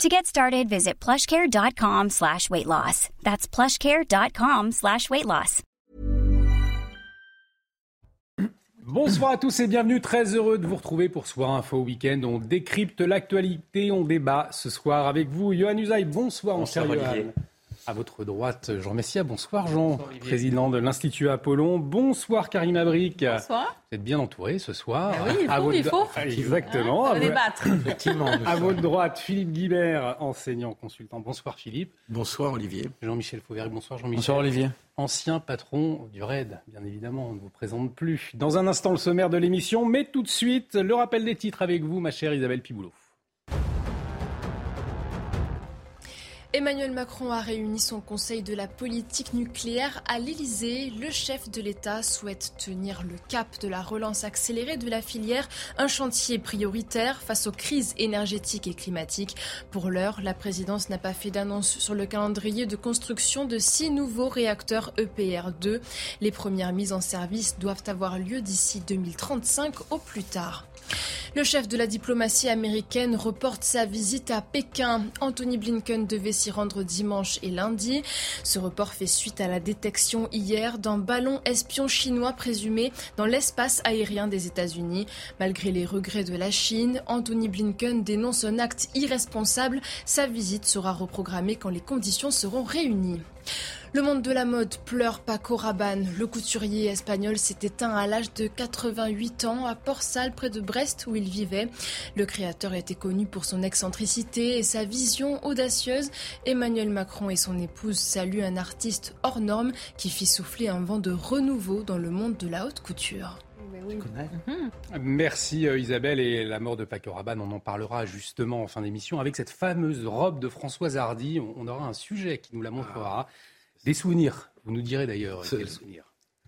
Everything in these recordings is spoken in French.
To get started, visit plushcare.com slash weight loss. That's plushcare.com slash weight loss. Bonsoir à tous et bienvenue. Très heureux de vous retrouver pour Soir Info Week-end. On décrypte l'actualité, on débat ce soir avec vous. Johan Usaï, bonsoir, bonsoir mon cher Johan. À votre droite, Jean Messia. Bonsoir, Jean, président de l'Institut Apollon. Bonsoir, Karim Abric. Bonsoir. Vous êtes bien entouré ce soir. Ah oui, il faut, à votre... il faut. Exactement. On va débattre. Effectivement. à votre droite, Philippe Guibert, enseignant, consultant. Bonsoir, Philippe. Bonsoir, Olivier. Jean-Michel Fauvergue. Bonsoir, Jean-Michel. Bonsoir, Olivier. Ancien patron du RAID, bien évidemment, on ne vous présente plus. Dans un instant, le sommaire de l'émission, mais tout de suite, le rappel des titres avec vous, ma chère Isabelle Piboulot. Emmanuel Macron a réuni son conseil de la politique nucléaire à l'Elysée. Le chef de l'État souhaite tenir le cap de la relance accélérée de la filière, un chantier prioritaire face aux crises énergétiques et climatiques. Pour l'heure, la présidence n'a pas fait d'annonce sur le calendrier de construction de six nouveaux réacteurs EPR2. Les premières mises en service doivent avoir lieu d'ici 2035 au plus tard. Le chef de la diplomatie américaine reporte sa visite à Pékin. Anthony Blinken devait s'y rendre dimanche et lundi. Ce report fait suite à la détection hier d'un ballon espion chinois présumé dans l'espace aérien des États-Unis. Malgré les regrets de la Chine, Anthony Blinken dénonce un acte irresponsable. Sa visite sera reprogrammée quand les conditions seront réunies. Le monde de la mode pleure Paco Rabanne. Le couturier espagnol s'est éteint à l'âge de 88 ans à Port-Salle près de Brest où il vivait. Le créateur était connu pour son excentricité et sa vision audacieuse. Emmanuel Macron et son épouse saluent un artiste hors norme qui fit souffler un vent de renouveau dans le monde de la haute couture. Merci euh, Isabelle et la mort de Paco Rabanne, on en parlera justement en fin d'émission avec cette fameuse robe de Françoise Hardy. On aura un sujet qui nous la montrera. Des souvenirs, vous nous direz d'ailleurs quels souvenirs.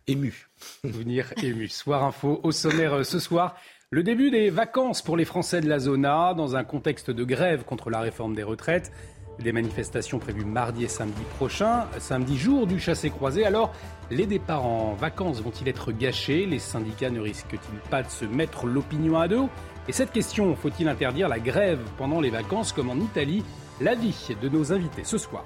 Ému. Souvenirs émus. Soir info au sommaire euh, ce soir. Le début des vacances pour les Français de la zona dans un contexte de grève contre la réforme des retraites. Des manifestations prévues mardi et samedi prochain, samedi jour du chassé-croisé. Alors, les départs en vacances vont-ils être gâchés? Les syndicats ne risquent-ils pas de se mettre l'opinion à dos? Et cette question, faut-il interdire la grève pendant les vacances comme en Italie? L'avis de nos invités ce soir.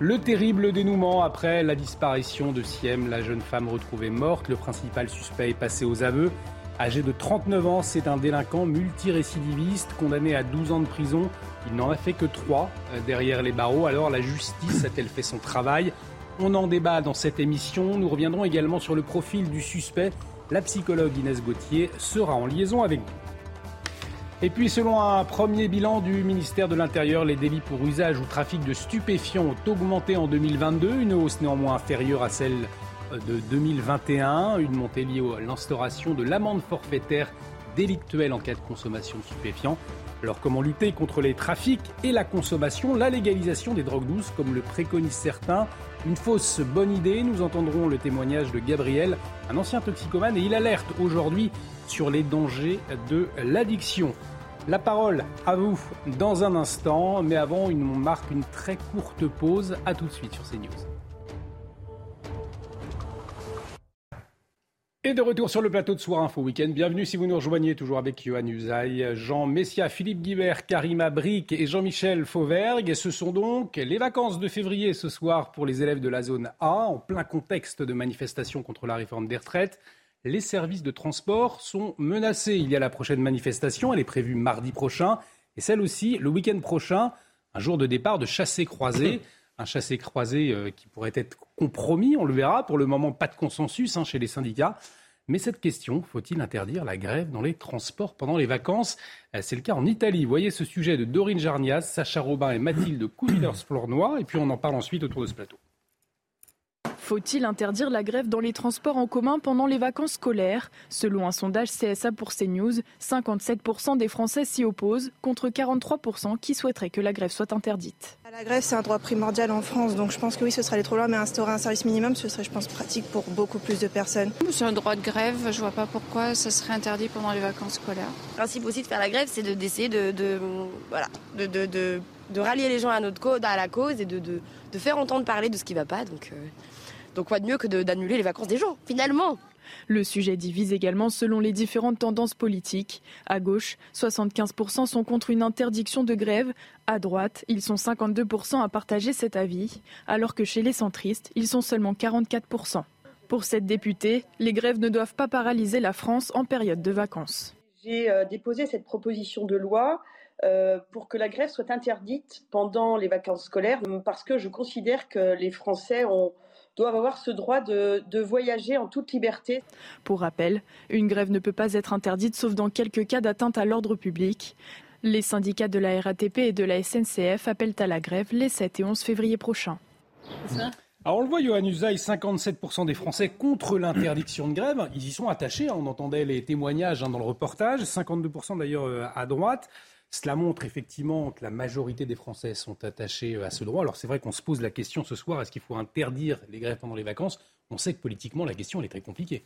Le terrible dénouement après la disparition de Siem, la jeune femme retrouvée morte. Le principal suspect est passé aux aveux. Âgé de 39 ans, c'est un délinquant multirécidiviste condamné à 12 ans de prison. Il n'en a fait que 3 derrière les barreaux. Alors la justice a-t-elle fait son travail? On en débat dans cette émission. Nous reviendrons également sur le profil du suspect. La psychologue Inès Gauthier sera en liaison avec nous. Et puis, selon un premier bilan du ministère de l'Intérieur, les délits pour usage ou trafic de stupéfiants ont augmenté en 2022, une hausse néanmoins inférieure à celle de 2021, une montée liée à l'instauration de l'amende forfaitaire délictuelle en cas de consommation de stupéfiants. Alors comment lutter contre les trafics et la consommation La légalisation des drogues douces, comme le préconisent certains, une fausse bonne idée. Nous entendrons le témoignage de Gabriel, un ancien toxicomane, et il alerte aujourd'hui sur les dangers de l'addiction. La parole à vous dans un instant, mais avant, on marque une très courte pause. A tout de suite sur CNews. Et de retour sur le plateau de Soir Info Week-end. Bienvenue si vous nous rejoignez, toujours avec Johan Usaï, Jean Messia, Philippe Guibert, Karima Bric et Jean-Michel Fauvergue. Ce sont donc les vacances de février ce soir pour les élèves de la zone A, en plein contexte de manifestation contre la réforme des retraites les services de transport sont menacés. Il y a la prochaine manifestation, elle est prévue mardi prochain, et celle aussi le week-end prochain, un jour de départ de chassé-croisé. un chassé-croisé euh, qui pourrait être compromis, on le verra. Pour le moment, pas de consensus hein, chez les syndicats. Mais cette question, faut-il interdire la grève dans les transports pendant les vacances? Euh, C'est le cas en Italie. Vous voyez ce sujet de Dorine Jarnias, Sacha Robin et Mathilde Couvillers-Flornois. Et puis on en parle ensuite autour de ce plateau. Faut-il interdire la grève dans les transports en commun pendant les vacances scolaires? Selon un sondage CSA pour CNews, 57% des Français s'y opposent, contre 43% qui souhaiteraient que la grève soit interdite. La grève, c'est un droit primordial en France, donc je pense que oui, ce serait aller trop loin, mais instaurer un service minimum, ce serait, je pense, pratique pour beaucoup plus de personnes. C'est un droit de grève, je vois pas pourquoi ça serait interdit pendant les vacances scolaires. Le principe aussi de faire la grève, c'est d'essayer de, de, voilà, de, de, de, rallier les gens à, notre cause, à la cause et de, de, faire entendre parler de ce qui va pas. Donc, euh, donc quoi de mieux que d'annuler les vacances des gens, finalement? Le sujet divise également selon les différentes tendances politiques. À gauche, 75% sont contre une interdiction de grève. À droite, ils sont 52% à partager cet avis, alors que chez les centristes, ils sont seulement 44%. Pour cette députée, les grèves ne doivent pas paralyser la France en période de vacances. J'ai euh, déposé cette proposition de loi euh, pour que la grève soit interdite pendant les vacances scolaires, parce que je considère que les Français ont, doivent avoir ce droit de, voyager en toute liberté. Pour rappel, une grève ne peut pas être interdite sauf dans quelques cas d'atteinte à l'ordre public. Les syndicats de la RATP et de la SNCF appellent à la grève les 7 et 11 février prochains. Alors on le voit, Johan Usaï, 57% des Français contre l'interdiction de grève. Ils y sont attachés, hein. on entendait les témoignages hein, dans le reportage, 52% d'ailleurs euh, à droite. Cela montre effectivement que la majorité des Français sont attachés euh, à ce droit. Alors c'est vrai qu'on se pose la question ce soir, est-ce qu'il faut interdire les grèves pendant les vacances? On sait que politiquement, la question elle est très compliquée.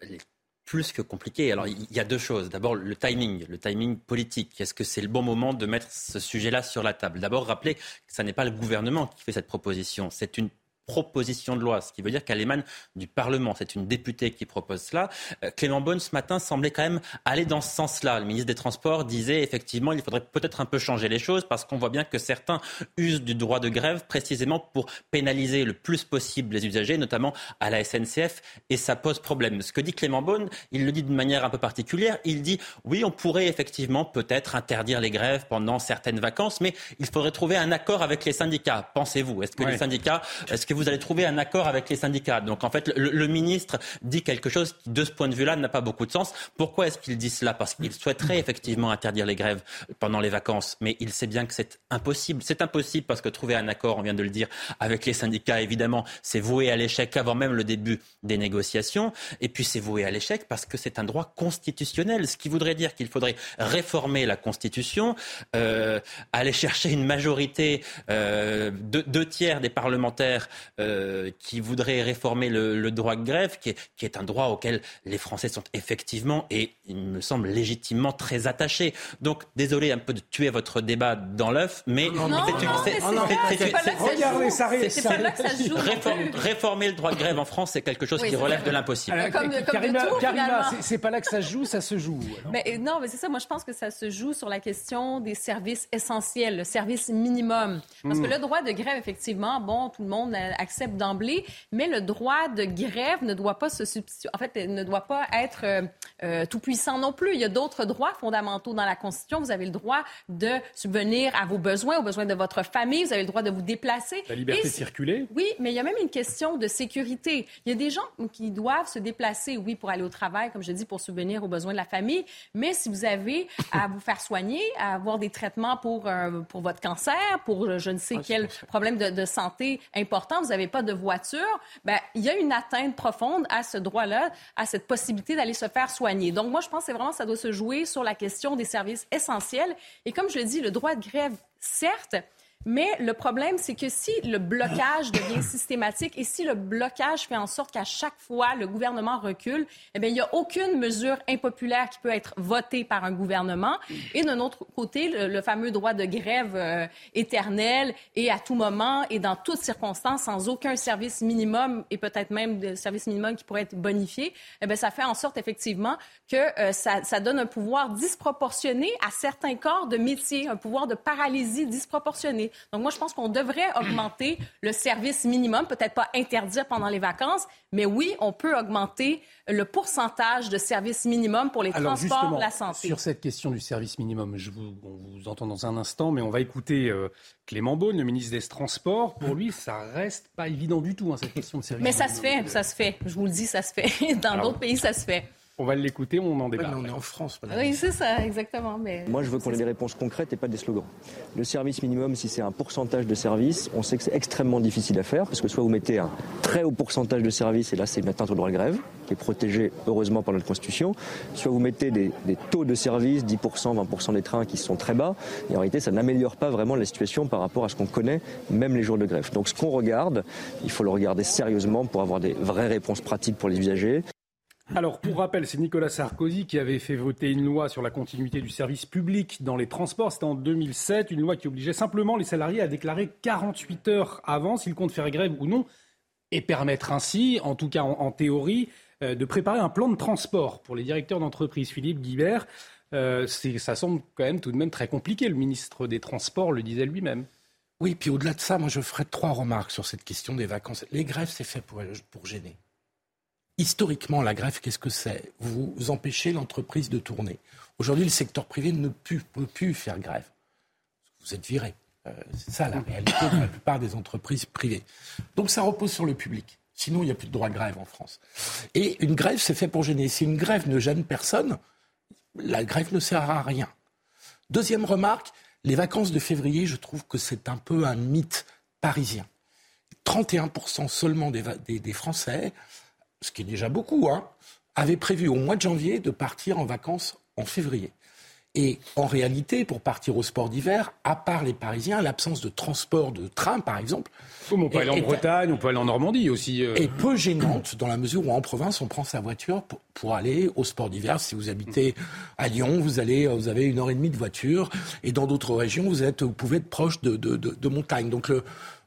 Elle est plus que compliquée. Alors il y a deux choses. D'abord le timing, le timing politique. Est-ce que c'est le bon moment de mettre ce sujet-là sur la table? D'abord rappeler que ce n'est pas le gouvernement qui fait cette proposition, c'est une proposition de loi, ce qui veut dire qu'elle émane du Parlement. C'est une députée qui propose cela. Euh, Clément Beaune, ce matin, semblait quand même aller dans ce sens-là. Le ministre des Transports disait effectivement il faudrait peut-être un peu changer les choses parce qu'on voit bien que certains usent du droit de grève précisément pour pénaliser le plus possible les usagers, notamment à la SNCF, et ça pose problème. Ce que dit Clément Beaune, il le dit d'une manière un peu particulière. Il dit oui, on pourrait effectivement peut-être interdire les grèves pendant certaines vacances, mais il faudrait trouver un accord avec les syndicats. Pensez-vous Est-ce que les syndicats, est-ce que vous allez trouver un accord avec les syndicats. Donc en fait, le, ministre dit quelque chose qui, de ce point de vue-là, n'a pas beaucoup de sens. Pourquoi est-ce qu'il dit cela? Parce qu'il souhaiterait effectivement interdire les grèves pendant les vacances, mais il sait bien que c'est impossible. C'est impossible parce que trouver un accord, on vient de le dire, avec les syndicats, évidemment, c'est voué à l'échec avant même le début des négociations. Et puis c'est voué à l'échec parce que c'est un droit constitutionnel, ce qui voudrait dire qu'il faudrait réformer la Constitution, euh, aller chercher une majorité euh, de deux tiers des parlementaires euh, qui voudrait réformer le, droit de grève, qui est, un droit auquel les Français sont effectivement et il me semble légitimement très attachés. Donc désolé un peu de tuer votre débat dans l'œuf, mais réformer le droit de grève en France, c'est quelque chose qui relève de l'impossible. c'est pas là que ça se joue, ça se joue. Mais, non, mais c'est ça. Moi, je pense que ça se joue sur la question des services essentiels, le service minimum. Parce que hmm. le droit de grève, effectivement, bon, tout le monde accepte d'emblée, mais le droit de grève ne doit pas se substituer, en fait, ne doit pas être euh, euh, tout puissant non plus. Il y a d'autres droits fondamentaux dans la Constitution. Vous avez le droit de subvenir à vos besoins, aux besoins de votre famille. Vous avez le droit de vous déplacer. La liberté de circuler. Oui, mais il y a même une question de sécurité. Il y a des gens qui doivent se déplacer, oui, pour aller au travail, comme je dis, pour subvenir aux besoins de la famille. Mais si vous avez à vous faire soigner, à avoir des traitements pour, euh, pour votre cancer, pour je ne sais ah, quel problème de, de santé important, vous n'avez pas de voiture, ben, il y a une atteinte profonde à ce droit-là, à cette possibilité d'aller se faire soigner. Donc, moi, je pense que vraiment, ça doit se jouer sur la question des services essentiels. Et comme je le dis, le droit de grève, certes, mais le problème, c'est que si le blocage devient systématique et si le blocage fait en sorte qu'à chaque fois le gouvernement recule, eh bien, il n'y a aucune mesure impopulaire qui peut être votée par un gouvernement. Et d'un autre côté, le, fameux droit de grève euh, éternel et à tout moment et dans toutes circonstances, sans aucun service minimum et peut-être même de service minimum qui pourrait être bonifié, eh bien, ça fait en sorte effectivement que euh, ça, ça donne un pouvoir disproportionné à certains corps de métier, un pouvoir de paralysie disproportionné. Donc moi, je pense qu'on devrait augmenter le service minimum, peut-être pas interdire pendant les vacances, mais oui, on peut augmenter le pourcentage de service minimum pour les transports, la santé. Sur cette question du service minimum, je vous, on vous entend dans un instant, mais on va écouter euh, Clément Beaune, le ministre des Transports. Pour lui, ça reste pas évident du tout, hein, cette question de service Mais ça se fait, ça se fait. Je vous le dis, ça se fait. Dans d'autres pays, ça se fait. On va l'écouter, on en débat. on est en France. Oui, c'est ça, exactement. Mais... Moi, je veux qu'on ait des réponses concrètes et pas des slogans. Le service minimum, si c'est un pourcentage de services, on sait que c'est extrêmement difficile à faire parce que soit vous mettez un très haut pourcentage de services et là, c'est une atteinte au droit de grève qui est protégé heureusement par notre Constitution, soit vous mettez des, des taux de service, 10%, 20% des trains qui sont très bas et en réalité, ça n'améliore pas vraiment la situation par rapport à ce qu'on connaît, même les jours de grève. Donc, ce qu'on regarde, il faut le regarder sérieusement pour avoir des vraies réponses pratiques pour les usagers. Alors, pour rappel, c'est Nicolas Sarkozy qui avait fait voter une loi sur la continuité du service public dans les transports. C'était en 2007, une loi qui obligeait simplement les salariés à déclarer 48 heures avant s'ils comptent faire grève ou non, et permettre ainsi, en tout cas en, théorie, euh, de préparer un plan de transport pour les directeurs d'entreprise. Philippe Guibert, euh, ça semble quand même tout de même très compliqué. Le ministre des Transports le disait lui-même. Oui, puis au-delà de ça, moi je ferai trois remarques sur cette question des vacances. Les grèves, c'est fait pour, pour gêner. Historiquement, la grève, qu'est-ce que c'est? Vous empêchez l'entreprise de tourner. Aujourd'hui, le secteur privé ne peut, plus faire grève. Vous êtes viré. Euh, c'est ça la réalité de la plupart des entreprises privées. Donc ça repose sur le public. Sinon, il n'y a plus de droit de grève en France. Et une grève, c'est fait pour gêner. Si une grève ne gêne personne, la grève ne sert à rien. Deuxième remarque, les vacances de février, je trouve que c'est un peu un mythe parisien. 31% seulement des, des Français ce qui est déjà beaucoup, hein, avait prévu au mois de janvier de partir en vacances en février. Et en réalité, pour partir au sport d'hiver, à part les Parisiens, l'absence de transport de train, par exemple. on peut aller en Bretagne, on peut aller en Normandie aussi. Euh. Est peu gênante dans la mesure où en province, on prend sa voiture pour, aller au sport d'hiver. Si vous habitez à Lyon, vous, allez, vous avez une heure et demie de voiture. Et dans d'autres régions, vous, êtes, vous pouvez être proche de, de, de, montagne. Donc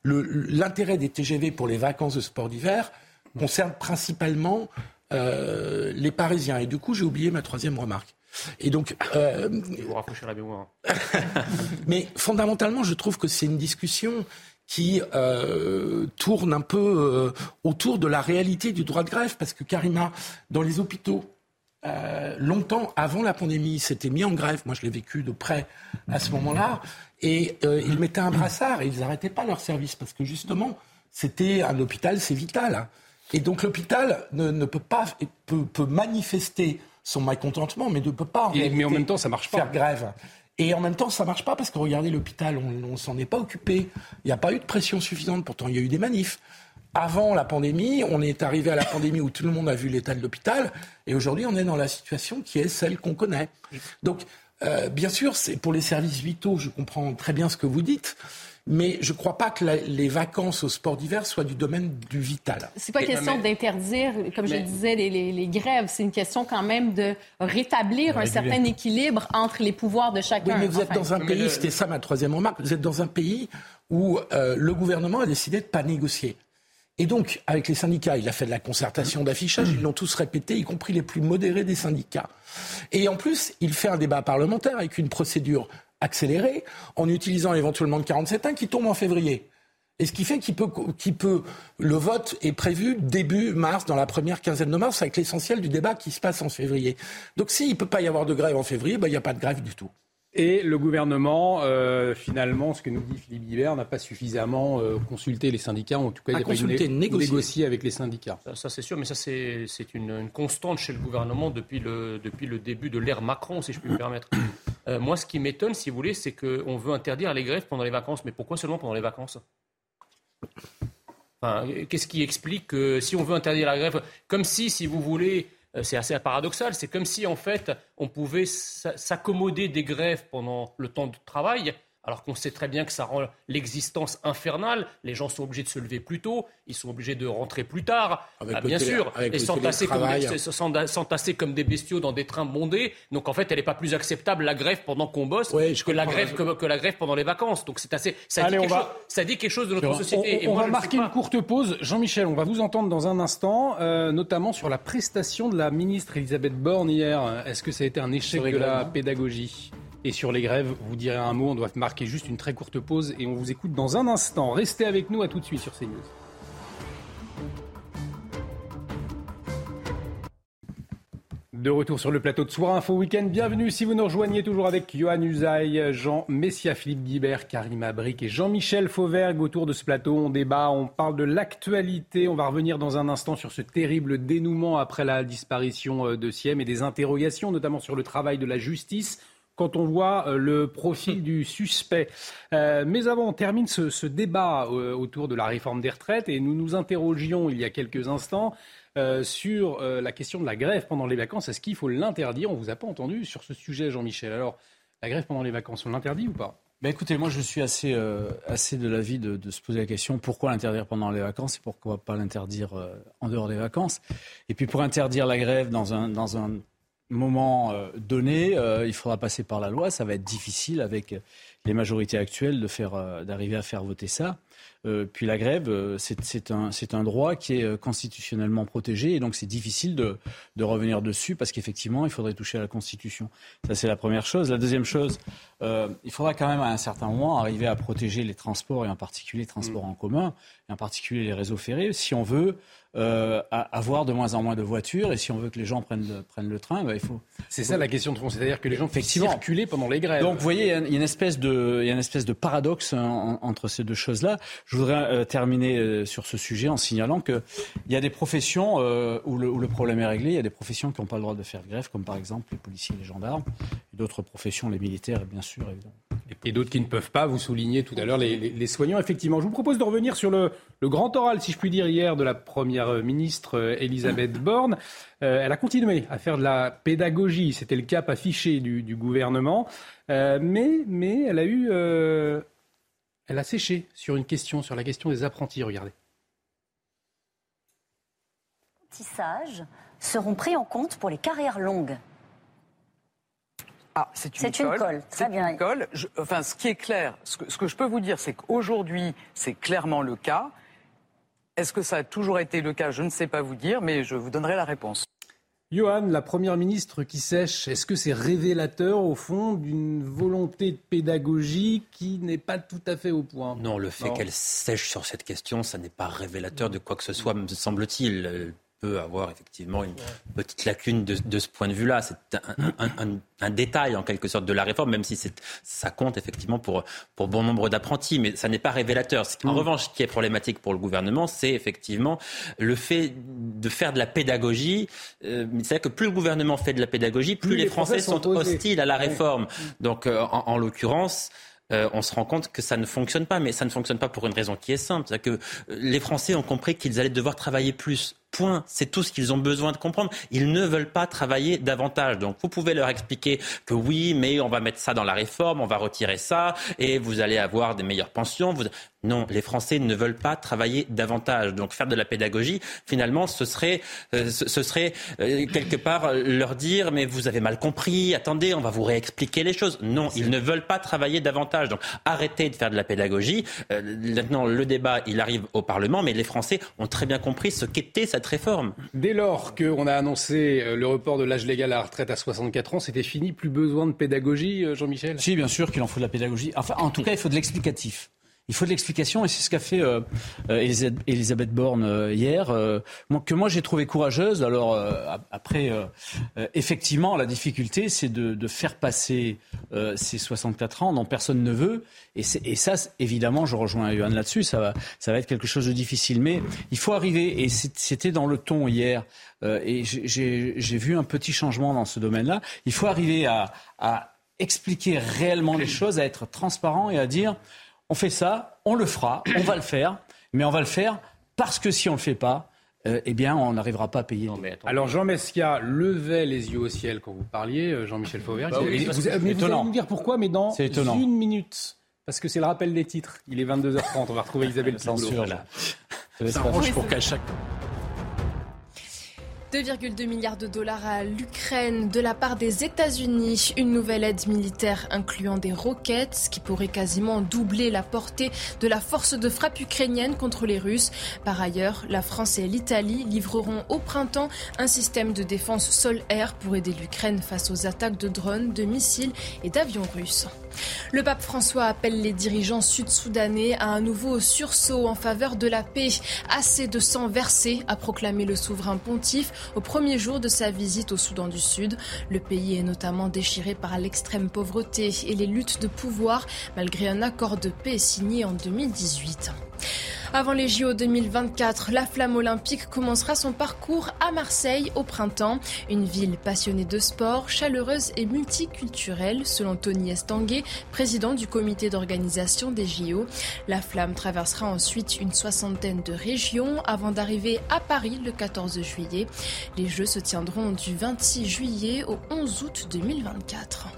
l'intérêt des TGV pour les vacances de sport d'hiver, concerne principalement euh, les Parisiens. Et du coup, j'ai oublié ma troisième remarque. Et donc, euh, vous rafraîchir la mémoire. mais fondamentalement, je trouve que c'est une discussion qui euh, tourne un peu euh, autour de la réalité du droit de grève, parce que Karima, dans les hôpitaux, euh, longtemps avant la pandémie, s'étaient mis en grève. Moi, je l'ai vécu de près à ce moment-là, et euh, ils mettaient un brassard et ils n'arrêtaient pas leur service parce que justement, c'était un hôpital, c'est vital. Et donc l'hôpital ne, peut pas peut, manifester son mécontentement, mais ne peut pas en mais en même temps, ça marche pas. faire grève. Et en même temps, ça marche pas parce que regardez l'hôpital, on, ne s'en est pas occupé. Il n'y a pas eu de pression suffisante. Pourtant, il y a eu des manifs. Avant la pandémie, on est arrivé à la pandémie où tout le monde a vu l'état de l'hôpital, et aujourd'hui, on est dans la situation qui est celle qu'on connaît. Donc, euh, bien sûr, c'est pour les services vitaux, je comprends très bien ce que vous dites. Mais je ne crois pas que les vacances au sport d'hiver soient du domaine du vital. C'est pas question d'interdire, comme je disais, les, grèves. C'est une question quand même de rétablir un certain équilibre entre les pouvoirs de chacun. Oui, mais vous êtes dans un pays, c'était ça ma troisième remarque, vous êtes dans un pays où euh, le gouvernement a décidé de ne pas négocier. Et donc, avec les syndicats, il a fait de la concertation d'affichage, ils l'ont tous répété, y compris les plus modérés des syndicats. Et en plus, il fait un débat parlementaire avec une procédure accéléré en utilisant éventuellement le 47.1 qui tombe en février. Et ce qui fait qu'il peut, peut, le vote est prévu début mars, dans la première quinzaine de mars, avec l'essentiel du débat qui se passe en février. Donc s'il ne peut pas y avoir de grève en février, ben, il n'y a pas de grève du tout. Et le gouvernement, euh, finalement, ce que nous dit Philippe Guibert, n'a pas suffisamment euh, consulté les syndicats, en tout cas, il a négocié. avec les syndicats. Ça, c'est sûr, mais ça c'est une, constante chez le gouvernement depuis le, depuis le début de l'ère Macron, si je puis me permettre. Euh, moi, ce qui m'étonne, si vous voulez, c'est qu'on veut interdire les grèves pendant les vacances. Mais pourquoi seulement pendant les vacances? Qu'est-ce qui explique que si on veut interdire la grève, comme si, si vous voulez, euh, c'est assez paradoxal. C'est comme si, en fait, on pouvait s'accommoder des grèves pendant le temps de travail alors qu'on sait très bien que ça rend l'existence infernale. Les gens sont obligés de se lever plus tôt, ils sont obligés de rentrer plus tard, ah, bien sûr, et s'entasser comme, des bestiaux dans des trains bondés. Donc en fait, elle n'est pas plus acceptable la grève pendant qu'on bosse que, la grève, que, la grève pendant les vacances. Donc c'est assez. Ça, dit ça, dit quelque chose de notre société. On, va marquer une courte pause. Jean-Michel, on va vous entendre dans un instant, euh, notamment sur la prestation de la ministre Elisabeth Borne hier. Est-ce que ça a été un échec de la pédagogie? Et sur les grèves, vous direz un mot, on doit marquer juste une très courte pause et on vous écoute dans un instant. Restez avec nous, à tout de suite sur CNews. De retour sur le plateau de Soir Info Week-end. Bienvenue si vous nous rejoignez toujours avec Johan Usaï, Jean Messia, Philippe Guibert, Karim Abric et Jean-Michel Fauvergue autour de ce plateau. On débat, on parle de l'actualité. On va revenir dans un instant sur ce terrible dénouement après la disparition euh, de Siem et des interrogations, notamment sur le travail de la justice quand on voit euh, le profil du suspect. Euh, mais avant, on termine ce, débat autour de la réforme des retraites et nous nous interrogions il y a quelques instants euh, sur euh, la question de la grève pendant les vacances. Est-ce qu'il faut l'interdire? On ne vous a pas entendu sur ce sujet, Jean-Michel. Alors, la grève pendant les vacances, on l'interdit ou pas? Ben écoutez, moi je suis assez, euh, assez de l'avis de, de, se poser la question pourquoi l'interdire pendant les vacances et pourquoi pas l'interdire en dehors des vacances? Et puis pour interdire la grève dans un, dans un moment donné, il faudra passer par la loi. Ça va être difficile avec les majorités actuelles de faire, d'arriver à faire voter ça. Euh, puis la grève, euh, c'est un, un, droit qui est euh, constitutionnellement protégé et donc c'est difficile de, de, revenir dessus parce qu'effectivement, il faudrait toucher à la Constitution. Ça, c'est la première chose. La deuxième chose, euh, il faudra quand même à un certain moment arriver à protéger les transports et en particulier les transports mm. en commun, et en particulier les réseaux ferrés, si on veut euh, avoir de moins en moins de voitures et si on veut que les gens prennent le, prennent le train, bah, il faut. C'est ça la question de fond, c'est-à-dire que les gens peuvent circuler pendant les grèves. Donc vous voyez, il y a une espèce de, il y a une espèce de paradoxe entre ces deux choses-là. Je voudrais euh, terminer euh, sur ce sujet en signalant qu'il y a des professions où le, où, le, problème est réglé, il y a des professions qui n'ont pas le droit de faire grève, comme par exemple les policiers et les gendarmes, d'autres professions, les militaires, bien sûr, évidemment. Et d'autres qui ne peuvent pas, vous soulignez tout à l'heure les, les, soignants, effectivement. Je vous propose de revenir sur le, le grand oral, si je puis dire, hier de la première ministre euh, Elisabeth Borne. Euh, elle a continué à faire de la pédagogie, c'était le cap affiché du, du gouvernement, euh, mais, mais elle a eu, euh, elle a séché sur une question, sur la question des apprentis. Regardez. Les apprentissages seront pris en compte pour les carrières longues. Ah, c'est une, une, colle. Très bien. Une colle. enfin, ce qui est clair, ce que, ce que je peux vous dire, c'est qu'aujourd'hui, c'est clairement le cas. Est-ce que ça a toujours été le cas? Je ne sais pas vous dire, mais je vous donnerai la réponse. Johan, la Première ministre qui sèche, est-ce que c'est révélateur au fond d'une volonté de pédagogie qui n'est pas tout à fait au point? Non, le fait qu'elle sèche sur cette question, ça n'est pas révélateur de quoi que ce soit, me semble-t-il peut avoir effectivement une petite lacune de, ce point de vue-là. C'est un, détail en quelque sorte de la réforme, même si ça compte effectivement pour, pour bon nombre d'apprentis, mais ça n'est pas révélateur. En mm. revanche, ce qui est problématique pour le gouvernement, c'est effectivement le fait de faire de la pédagogie. Euh, C'est-à-dire que plus le gouvernement fait de la pédagogie, plus, les, Français, sont, hostiles à la réforme. Donc, euh, en, en l'occurrence, euh, on se rend compte que ça ne fonctionne pas. Mais ça ne fonctionne pas pour une raison qui est simple. C'est que les Français ont compris qu'ils allaient devoir travailler plus. Point. C'est tout ce qu'ils ont besoin de comprendre. Ils ne veulent pas travailler davantage. Donc vous pouvez leur expliquer que oui, mais on va mettre ça dans la réforme, on va retirer ça, et vous allez avoir des meilleures pensions. Non, les Français ne veulent pas travailler davantage. Donc faire de la pédagogie, finalement, ce serait, euh, ce, serait euh, quelque part leur dire mais vous avez mal compris. Attendez, on va vous réexpliquer les choses. Non, ils ne veulent pas travailler davantage. Donc arrêtez de faire de la pédagogie. Euh, maintenant, le débat, il arrive au Parlement, mais les Français ont très bien compris ce qu'était cette réforme. Dès lors qu'on a annoncé le report de l'âge légal à la retraite à 64 ans, c'était fini. Plus besoin de pédagogie, Jean-Michel? Si, bien sûr qu'il en faut de la pédagogie. Enfin, en tout cas, il faut de l'explicatif. Il faut de l'explication et c'est ce qu'a fait euh, euh Elisabeth Borne euh, hier, euh, que moi j'ai trouvé courageuse. Alors après, effectivement, la difficulté c'est de, de, faire passer ces 64 ans dont personne ne veut. Et, et ça, évidemment, je rejoins Johan là-dessus, ça va, ça va être quelque chose de difficile. Mais il faut arriver, et c'était dans le ton hier, et j'ai vu un petit changement dans ce domaine-là, il faut arriver à, à expliquer réellement les choses, à être transparent et à dire on fait ça, on le fera, on va le faire, mais on va le faire parce que si on ne le fait pas, euh, eh bien, on n'arrivera pas à payer. Alors, Jean Messia levait les yeux au ciel quand vous parliez, euh, Jean-Michel Fauvert. Bah vous, allez me dire pourquoi, mais dans une minute. Parce que c'est le rappel des titres. Il est 22h30. On va retrouver Isabelle Piboulot. Ça pour qu'à chaque 2,2 milliards de dollars à l'Ukraine de la part des États-Unis. Une nouvelle aide militaire incluant des roquettes qui pourrait quasiment doubler la portée de la force de frappe ukrainienne contre les Russes. Par ailleurs, la France et l'Italie livreront au printemps un système de défense sol-air pour aider l'Ukraine face aux attaques de drones, de missiles et d'avions russes. Le pape François appelle les dirigeants sud-soudanais à un nouveau sursaut en faveur de la paix. Assez de sang versé, a proclamé le souverain pontife au premier jour de sa visite au Soudan du Sud. Le pays est notamment déchiré par l'extrême pauvreté et les luttes de pouvoir, malgré un accord de paix signé en 2018. Avant les JO 2024, la flamme olympique commencera son parcours à Marseille au printemps. Une ville passionnée de sport, chaleureuse et multiculturelle, selon Tony Estanguet, président du comité d'organisation des JO. La flamme traversera ensuite une soixantaine de régions avant d'arriver à Paris le 14 juillet. Les Jeux se tiendront du 26 juillet au 11 août 2024.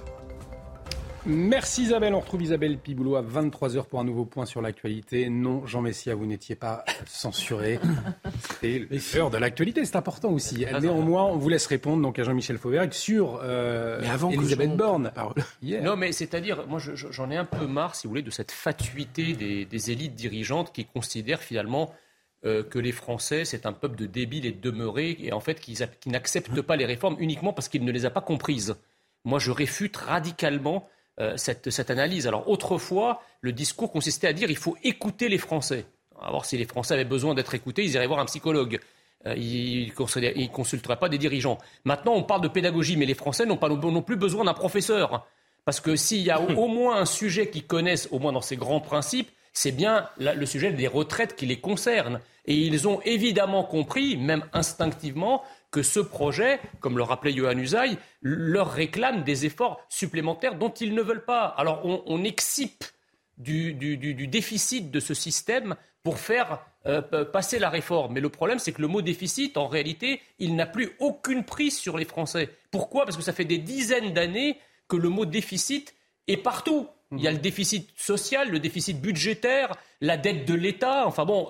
Merci Isabelle. On retrouve Isabelle Piboulot à 23h pour un nouveau point sur l'actualité. Non, Jean Messia, vous n'étiez pas censuré. C'est l'heure de l'actualité, c'est important aussi. Néanmoins, on vous laisse répondre donc à Jean-Michel Fauvergue sur euh, Elisabeth Borne. Non, mais c'est-à-dire, moi j'en ai un peu marre, si vous voulez, de cette fatuité des, élites dirigeantes qui considèrent finalement euh, que les Français, c'est un peuple de débiles et de demeurés, et en fait qui, qui n'acceptent pas les réformes uniquement parce qu'ils ne les a pas comprises. Moi, je réfute radicalement euh, cette, analyse. Alors autrefois, le discours consistait à dire il faut écouter les Français. Alors si les Français avaient besoin d'être écoutés, ils iraient voir un psychologue. Euh, ils ne consulteraient pas des dirigeants. Maintenant, on parle de pédagogie, mais les Français n'ont pas non plus besoin d'un professeur. Parce que s'il y a au, moins un sujet qu'ils connaissent, au moins dans ces grands principes, c'est bien le sujet des retraites qui les concerne. Et ils ont évidemment compris, même instinctivement, que ce projet, comme le rappelait Johan Usaï, leur réclame des efforts supplémentaires dont ils ne veulent pas. Alors on, excipe du, déficit de ce système pour faire euh, passer la réforme. Mais le problème, c'est que le mot déficit, en réalité, il n'a plus aucune prise sur les Français. Pourquoi? Parce que ça fait des dizaines d'années que le mot déficit est partout. Il y a le déficit social, le déficit budgétaire, la dette de l'État. Enfin bon,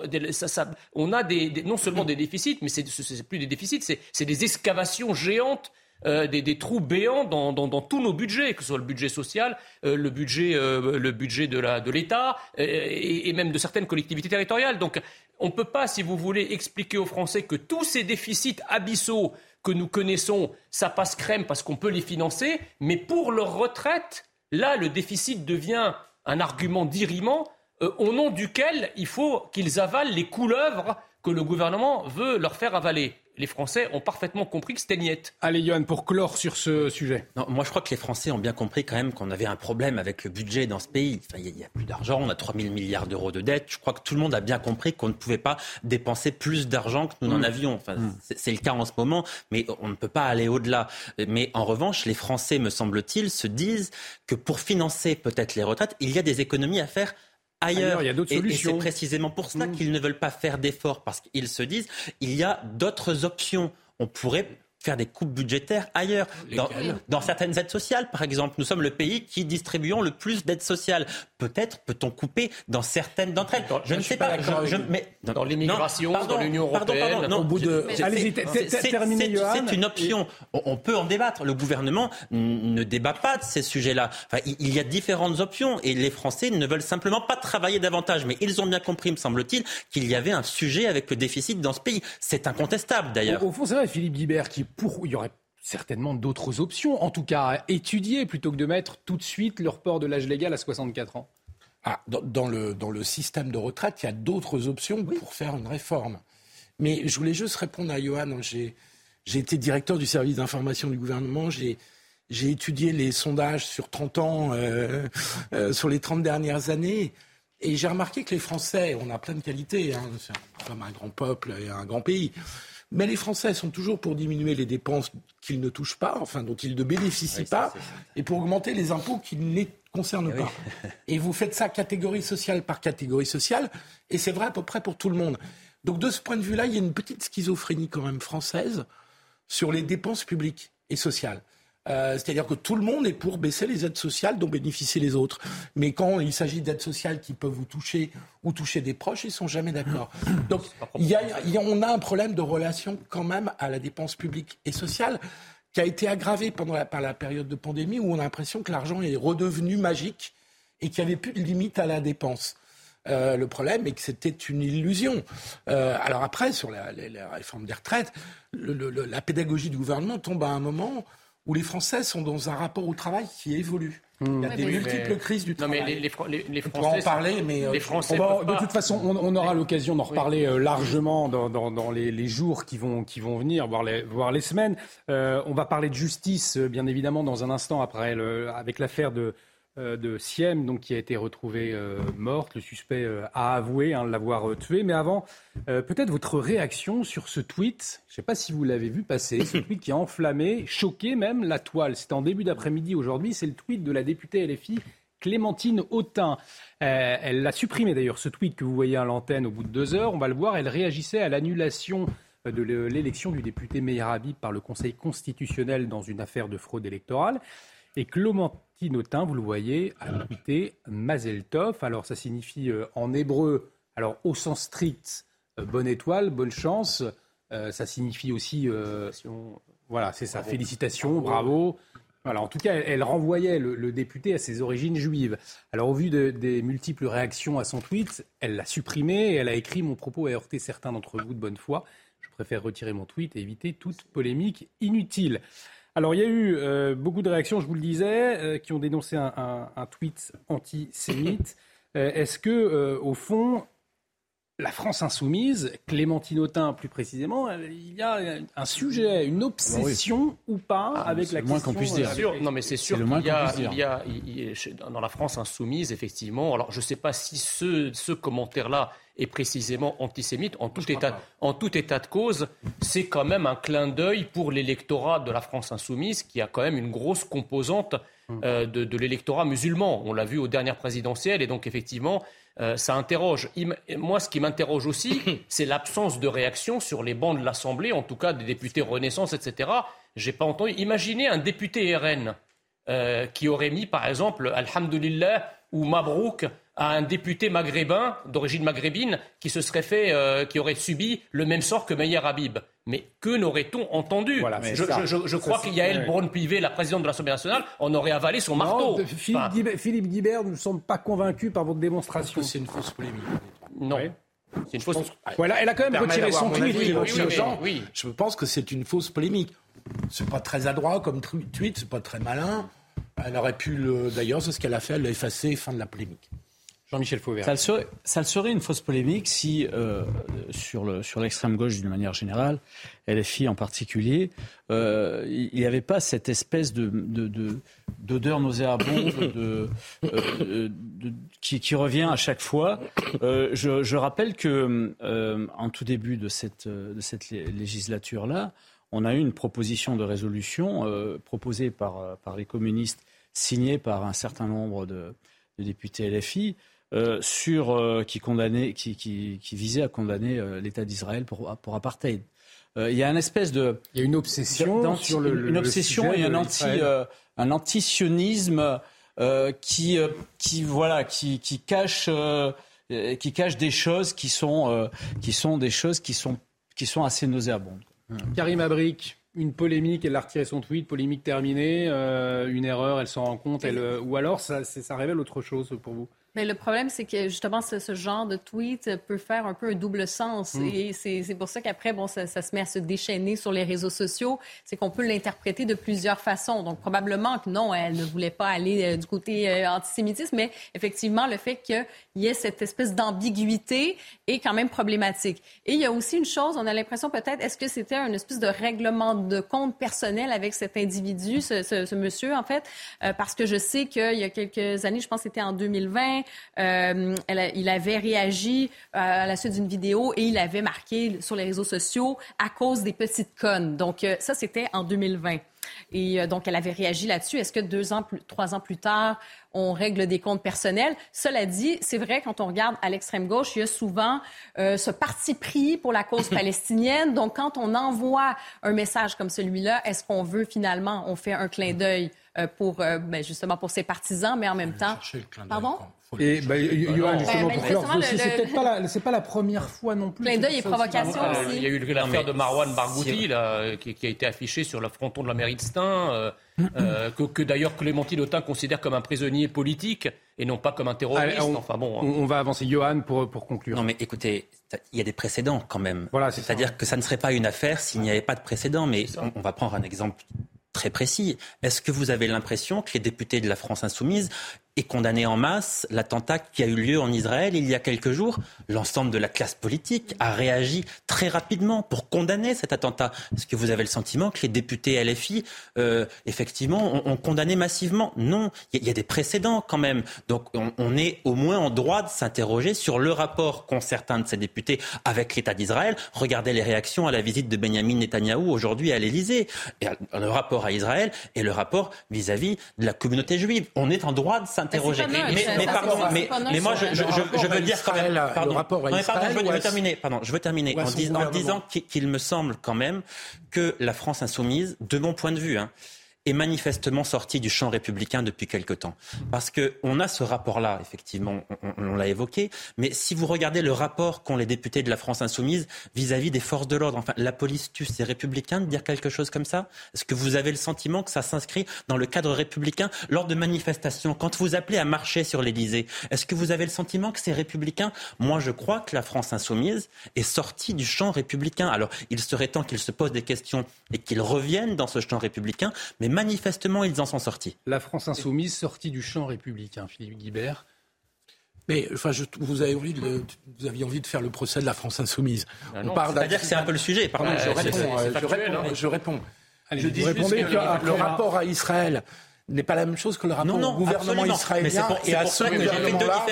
on a non seulement des déficits, mais ce n'est plus des déficits, c'est des excavations géantes euh, des, trous béants dans, tous nos budgets, que ce soit le budget social, euh, le budget, euh, le budget de l'État et, et, même de certaines collectivités territoriales. Donc on ne peut pas, si vous voulez, expliquer aux Français que tous ces déficits abyssaux que nous connaissons, ça passe crème parce qu'on peut les financer, mais pour leur retraite, Là, le déficit devient un argument d'irriment euh, au nom duquel il faut qu'ils avalent les couleuvres que le gouvernement veut leur faire avaler les Français ont parfaitement compris que c'était niette. Allez, Johan, pour clore sur ce sujet. Non, moi, je crois que les Français ont bien compris quand même qu'on avait un problème avec le budget dans ce pays. il n'y a, plus d'argent, on a 3 000 milliards d'euros de dettes. Je crois que tout le monde a bien compris qu'on ne pouvait pas dépenser plus d'argent que nous n'en mm. avions. Enfin, mm. C'est le cas en ce moment, mais on ne peut pas aller au-delà. Mais en revanche, les Français, me semble-t-il, se disent que pour financer peut-être les retraites, il y a des économies à faire ailleurs. il y a d'autres solutions. Et, c'est précisément pour cela mm. qu'ils ne veulent pas faire d'efforts, parce qu'ils se disent, il y a d'autres options. On pourrait faire des coupes budgétaires ailleurs, dans, certaines aides sociales, par exemple. Nous sommes le pays qui distribuons le plus d'aides sociales. Peut-être peut-on couper dans certaines d'entre elles. Je, ne sais pas. mais, dans l'immigration, dans l'Union européenne. au bout de... C'est une option. On peut en débattre. Le gouvernement ne débat pas de ces sujets-là. Il y a différentes options et les Français ne veulent simplement pas travailler davantage. Mais ils ont bien compris, me semble-t-il, qu'il y avait un sujet avec le déficit dans ce pays. C'est incontestable, d'ailleurs. Au, fond, c'est vrai, Philippe Guibert, qui il y aurait certainement d'autres options, en tout cas à étudier, plutôt que de mettre tout de suite le report de l'âge légal à 64 ans. Ah, dans, le, dans, le, système de retraite, il y a d'autres options pour faire une réforme. Mais je voulais juste répondre à Johan. J'ai été directeur du service d'information du gouvernement. J'ai étudié les sondages sur 30 ans, euh, euh, sur les 30 dernières années. Et j'ai remarqué que les Français, on a plein de qualités, hein, comme un grand peuple et un grand pays. Mais les Français sont toujours pour diminuer les dépenses qu'ils ne touchent pas, enfin dont ils ne bénéficient pas, et pour augmenter les impôts qui ne les concernent eh pas. Et vous faites ça catégorie sociale par catégorie sociale, et c'est vrai à peu près pour tout le monde. Donc de ce point de vue-là, il y a une petite schizophrénie quand même française sur les dépenses publiques et sociales. Euh, c'est-à-dire que tout le monde est pour baisser les aides sociales dont bénéficient les autres. Mais quand il s'agit d'aides sociales qui peuvent vous toucher ou toucher des proches, ils sont jamais d'accord. Donc il y, a, on a un problème de relation quand même à la dépense publique et sociale qui a été aggravé pendant par la période de pandémie où on a l'impression que l'argent est redevenu magique et qu'il n'y avait plus de limite à la dépense. Euh, le problème est que c'était une illusion. Euh, alors après, sur la, réforme des retraites, la pédagogie du gouvernement tombe à un moment où les Français sont dans un rapport au travail qui évolue. Il y a des multiples crises du travail. Non, mais les, les, les, Français. On peut en parler, mais. Les Français. de toute façon, on, aura l'occasion d'en reparler largement dans, dans, dans les, les, jours qui vont, qui vont venir, voire les, voire les semaines. Euh, on va parler de justice, bien évidemment, dans un instant, après, le, avec l'affaire de euh, de Siem, donc, qui a été retrouvée euh, morte. Le suspect euh, a avoué hein, l'avoir tué. Mais avant, peut-être votre réaction sur ce tweet. Je ne sais pas si vous l'avez vu passer. Ce tweet qui a enflammé, choqué même la toile. C'était en début d'après-midi aujourd'hui. C'est le tweet de la députée LFI Clémentine Autain. elle l'a supprimé d'ailleurs, ce tweet que vous voyez à l'antenne au bout de deux heures. On va le voir. Elle réagissait à l'annulation de l'élection du député Meir Habib par le Conseil constitutionnel dans une affaire de fraude électorale. Et Autain, vous le voyez, a tweeté Mazel Tov. Alors ça signifie euh, en hébreu, alors au sens strict, euh, bonne étoile, bonne chance. Euh, ça signifie aussi, voilà, c'est ça, félicitations, bravo. Voilà, en tout cas, elle, renvoyait le, député à ses origines juives. Alors, au vu des multiples réactions à son tweet, elle l'a supprimé et elle a écrit Mon propos a heurté certains d'entre vous de bonne foi. Je préfère retirer mon tweet et éviter toute polémique inutile. Alors, il y a eu euh, beaucoup de réactions, je vous le disais, euh, qui ont dénoncé un, tweet antisémite. Euh, est-ce que, au fond, la France insoumise, Clémentine Autain plus précisément, il y a un sujet, une obsession ou pas ah, avec la question. moins qu'on puisse dire. non, mais c'est sûr qu'il y, a, il y a, dans la France insoumise, effectivement. Alors, je ne sais pas si ce, ce commentaire-là est précisément antisémite. En tout, état, en tout état de cause, c'est quand même un clin d'œil pour l'électorat de la France insoumise, qui a quand même une grosse composante. Euh, de, de l'électorat musulman. On l'a vu aux dernières présidentielles, et donc effectivement, euh, ça interroge. moi, ce qui m'interroge aussi, c'est l'absence de réaction sur les bancs de l'Assemblée, en tout cas des députés Renaissance, etc. J'ai pas entendu. Imaginez un député RN euh, qui aurait mis, par exemple, Alhamdulillah ou Mabrouk à un député maghrébin d'origine maghrébine qui se serait fait, euh, qui aurait subi le même sort que Meyer Habib. Mais que n'aurait-on entendu Je, crois qu'il y a El Braun-Pivet, la présidente de l'Assemblée nationale, on aurait avalé son marteau. Philippe, Guibert, nous ne sommes pas convaincus par votre démonstration. C'est une fausse polémique. Non. C'est une fausse. Voilà, elle a quand même retiré son tweet. Oui, Je pense que c'est une fausse polémique. C'est pas très adroit comme tweet, c'est pas très malin. Elle aurait pu le. D'ailleurs, c'est ce qu'elle a fait, elle l'a effacé, fin de la polémique. Jean-Michel Fauvert. Ça serait, ça serait, une fausse polémique si, euh, sur, le, l'extrême gauche d'une manière générale, LFI en particulier, euh, il n'y avait pas cette espèce de, de, d'odeur nauséabonde de, euh, qui, revient à chaque fois. Je, rappelle que en tout début de cette, législature-là, on a eu une proposition de résolution proposée par, les communistes, signée par un certain nombre de députés LFI, euh, sur, euh, qui, condamnait, qui, qui, qui, visait à condamner euh, l'État d'Israël pour, pour apartheid. Il y a une espèce de. Il y a une obsession sur le. Une obsession et un, anti, un antisionisme qui, qui, voilà, qui, qui, cache, qui cache des choses qui sont, qui sont des choses qui sont, qui sont assez nauséabondes. Karim Abrik, une polémique, elle a retiré son tweet, polémique terminée, une erreur, elle s'en rend compte, elle, ou alors ça, ça révèle autre chose pour vous? Mais le problème, c'est que justement, ce, genre de tweet peut faire un peu un double sens. Mm. Et c'est pour ça qu'après, bon, ça, ça, se met à se déchaîner sur les réseaux sociaux. C'est qu'on peut l'interpréter de plusieurs façons. Donc, probablement que non, elle ne voulait pas aller euh, du côté euh, antisémitisme, mais effectivement, le fait qu'il y ait cette espèce d'ambiguïté est quand même problématique. Et il y a aussi une chose, on a l'impression peut-être, est-ce que c'était une espèce de règlement de compte personnel avec cet individu, ce, ce, monsieur, en fait? Euh, parce que je sais qu'il y a quelques années, je pense que c'était en 2020, euh, il avait réagi euh, à la suite d'une vidéo et il avait marqué sur les réseaux sociaux à cause des petites connes. Donc euh, ça, c'était en 2020. Et donc, elle avait réagi là-dessus. Est-ce que deux ans, trois ans plus tard, on règle des comptes personnels? Cela dit, c'est vrai, quand on regarde à l'extrême gauche, il y a souvent ce parti pris pour la cause palestinienne. Donc, quand on envoie un message comme celui-là, est-ce qu'on veut finalement, on fait un clin d'œil pour, ben, justement, pour ses partisans, mais en même temps... Pardon? Et bah, Johan, justement, pour clore c'est peut-être pas, la, pas la première fois non plus. Plein d'œil et provocation aussi. Il y a eu l'affaire de Marwan Barghouti, là, qui, qui, a été affichée sur le fronton de la mairie de Stein, euh, euh, que, que d'ailleurs Clémentine Autain considère comme un prisonnier politique et non pas comme un terroriste. on, enfin, bon, hein. on, va avancer. Johan, pour, pour conclure. Non, mais écoutez, il y a des précédents quand même. Voilà, C'est-à-dire que ça ne serait pas une affaire s'il n'y avait pas de précédent. Mais on, va prendre un exemple très précis. Est-ce que vous avez l'impression que les députés de la France insoumise et condamné en masse l'attentat qui a eu lieu en Israël il y a quelques jours. L'ensemble de la classe politique a réagi très rapidement pour condamner cet attentat. Est-ce que vous avez le sentiment que les députés LFI, euh, effectivement, ont, condamné massivement? Non, il y, a des précédents quand même. Donc on, est au moins en droit de s'interroger sur le rapport qu'ont certains de ces députés avec l'État d'Israël. Regardez les réactions à la visite de Benjamin Netanyahou aujourd'hui à l'Élysée. Le rapport à Israël et le rapport vis-à-vis de la communauté juive. On est en droit de s'interroger s'interroger. Mais, pardon, mais, moi, je, veux dire quand même. Pardon, je veux, terminer. Pardon, je veux terminer en, disant qu'il me semble quand même que la France insoumise, de mon point de vue, hein, est manifestement sorti du champ républicain depuis quelque temps. Parce qu'on a ce rapport-là, effectivement, on, l'a évoqué, mais si vous regardez le rapport qu'ont les députés de la France insoumise vis-à-vis des forces de l'ordre, enfin, la police tue, c'est républicain de dire quelque chose comme ça? Est-ce que vous avez le sentiment que ça s'inscrit dans le cadre républicain lors de manifestations? Quand vous appelez à marcher sur l'Élysée, est-ce que vous avez le sentiment que c'est républicain Moi, je crois que la France insoumise est sortie du champ républicain. Alors, il serait temps qu'ils se posent des questions et qu'ils reviennent dans ce champ républicain, mais manifestement, ils en sont sortis. La France insoumise sortie du champ républicain, Philippe Guibert. Mais enfin, vous, avez envie de, vous aviez envie de faire le procès de la France insoumise. Ah c'est-à-dire que c'est un peu le sujet. Pardon, je, réponds, je, réponds. je dis juste que le rapport à Israël n'est pas la même chose que le rapport au gouvernement israélien pour, et à ce gouvernement-là.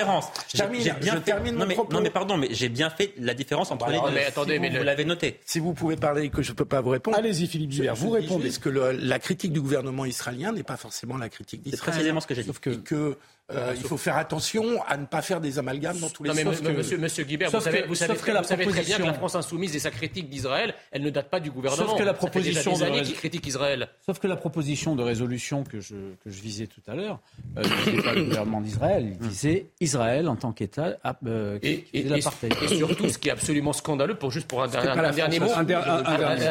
Je termine, je termine non, mais, non mais pardon, mais j'ai bien fait la différence entre les deux. Mais attendez, mais vous l'avez noté. Si vous pouvez parler et que je ne peux pas vous répondre. Allez-y, Philippe Guibert, vous répondez. Parce que la critique du gouvernement israélien n'est pas forcément la critique d'Israël. C'est précisément ce que j'ai dit. Sauf que euh, il faut faire attention à ne pas faire des amalgames dans tous les sens. monsieur, monsieur Guibert, vous savez, vous savez, très, bien que la France insoumise et sa critique d'Israël, elle ne date pas du gouvernement. Sauf que la proposition Ça fait des années qui critique Israël. Sauf que la proposition de résolution que je, que je visais tout à l'heure euh, ne pas le gouvernement d'Israël, il disait Israël en tant qu'État euh, et, et, et, surtout, ce qui est absolument scandaleux, pour juste pour un, dernier mot, un,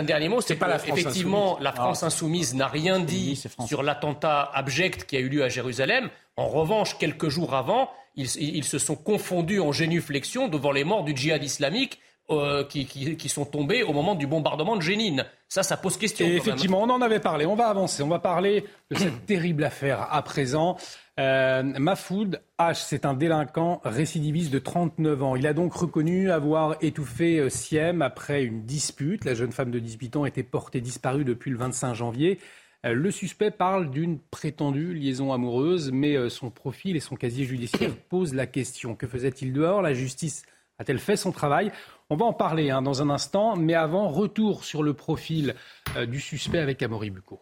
dernier mot, c'est pas effectivement la France insoumise n'a rien dit sur l'attentat abject qui a eu lieu à Jérusalem. En revanche, quelques jours avant, ils, se sont confondus en génuflexion devant les morts du djihad islamique euh, qui, sont tombés au moment du bombardement de Jénine. Ça, ça pose question. effectivement, on en avait parlé. On va avancer. On va parler de cette terrible affaire à présent. Euh, Mafoud H, c'est un délinquant récidiviste de 39 ans. Il a donc reconnu avoir étouffé euh, Siem après une dispute. La jeune femme de 18 ans était portée disparue depuis le 25 janvier. Euh, le suspect parle d'une prétendue liaison amoureuse, mais euh, son profil et son casier judiciaire posent la question. Que faisait-il dehors? La justice a-t-elle fait son travail? On va en parler hein, dans un instant, mais avant, retour sur le profil euh, du suspect avec Amaury Bucco.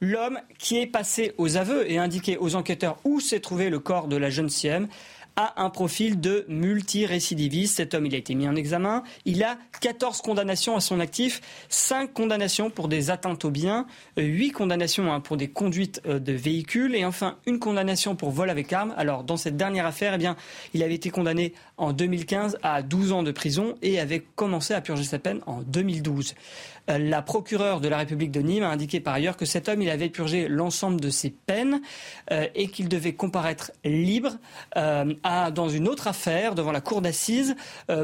L'homme qui est passé aux aveux et indiqué aux enquêteurs où s'est trouvé le corps de la jeune Siem a un profil de multirécidiviste. Cet homme, il a été mis en examen. Il a 14 condamnations à son actif, 5 condamnations pour des atteintes aux biens, 8 condamnations hein, pour des conduites euh, de véhicules et enfin une condamnation pour vol avec arme. Alors, dans cette dernière affaire, eh il avait été condamné en 2015 à 12 ans de prison et avait commencé à purger sa peine en 2012. Euh, la procureure de la République de Nîmes a indiqué par ailleurs que cet homme, avait purgé l'ensemble de ses peines euh, et qu'il devait comparaître libre euh, dans une autre affaire devant la cour d'assises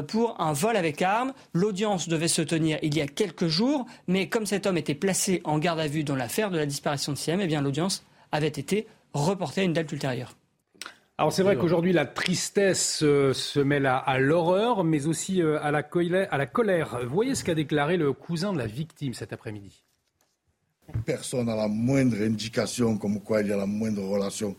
pour un vol avec arme. L'audience devait se tenir il y a quelques jours, mais comme cet homme était placé en garde à vue dans l'affaire de la disparition de Siem, eh bien l'audience avait été reportée à une date ultérieure. Alors c'est vrai qu'aujourd'hui la tristesse euh, se mêle à, l'horreur, mais aussi euh, à la, colère, à la colère. Voyez ce qu'a déclaré le cousin de la victime cet après-midi. Personne n'a la moindre indication comme quoi il y a la moindre relation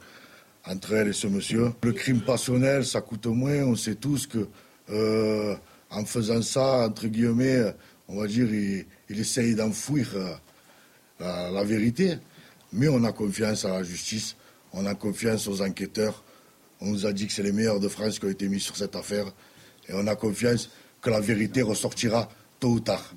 entre elle et ce monsieur. Le crime passionnel, ça coûte moins. On sait tous que euh, en faisant ça, entre guillemets, on va dire, il, essaye d'enfouir la vérité. Mais on a confiance à la justice, on a confiance aux enquêteurs on nous a dit que c'est les meilleurs de France qui ont été mis sur cette affaire. Et on a confiance que la vérité ressortira tôt ou tard.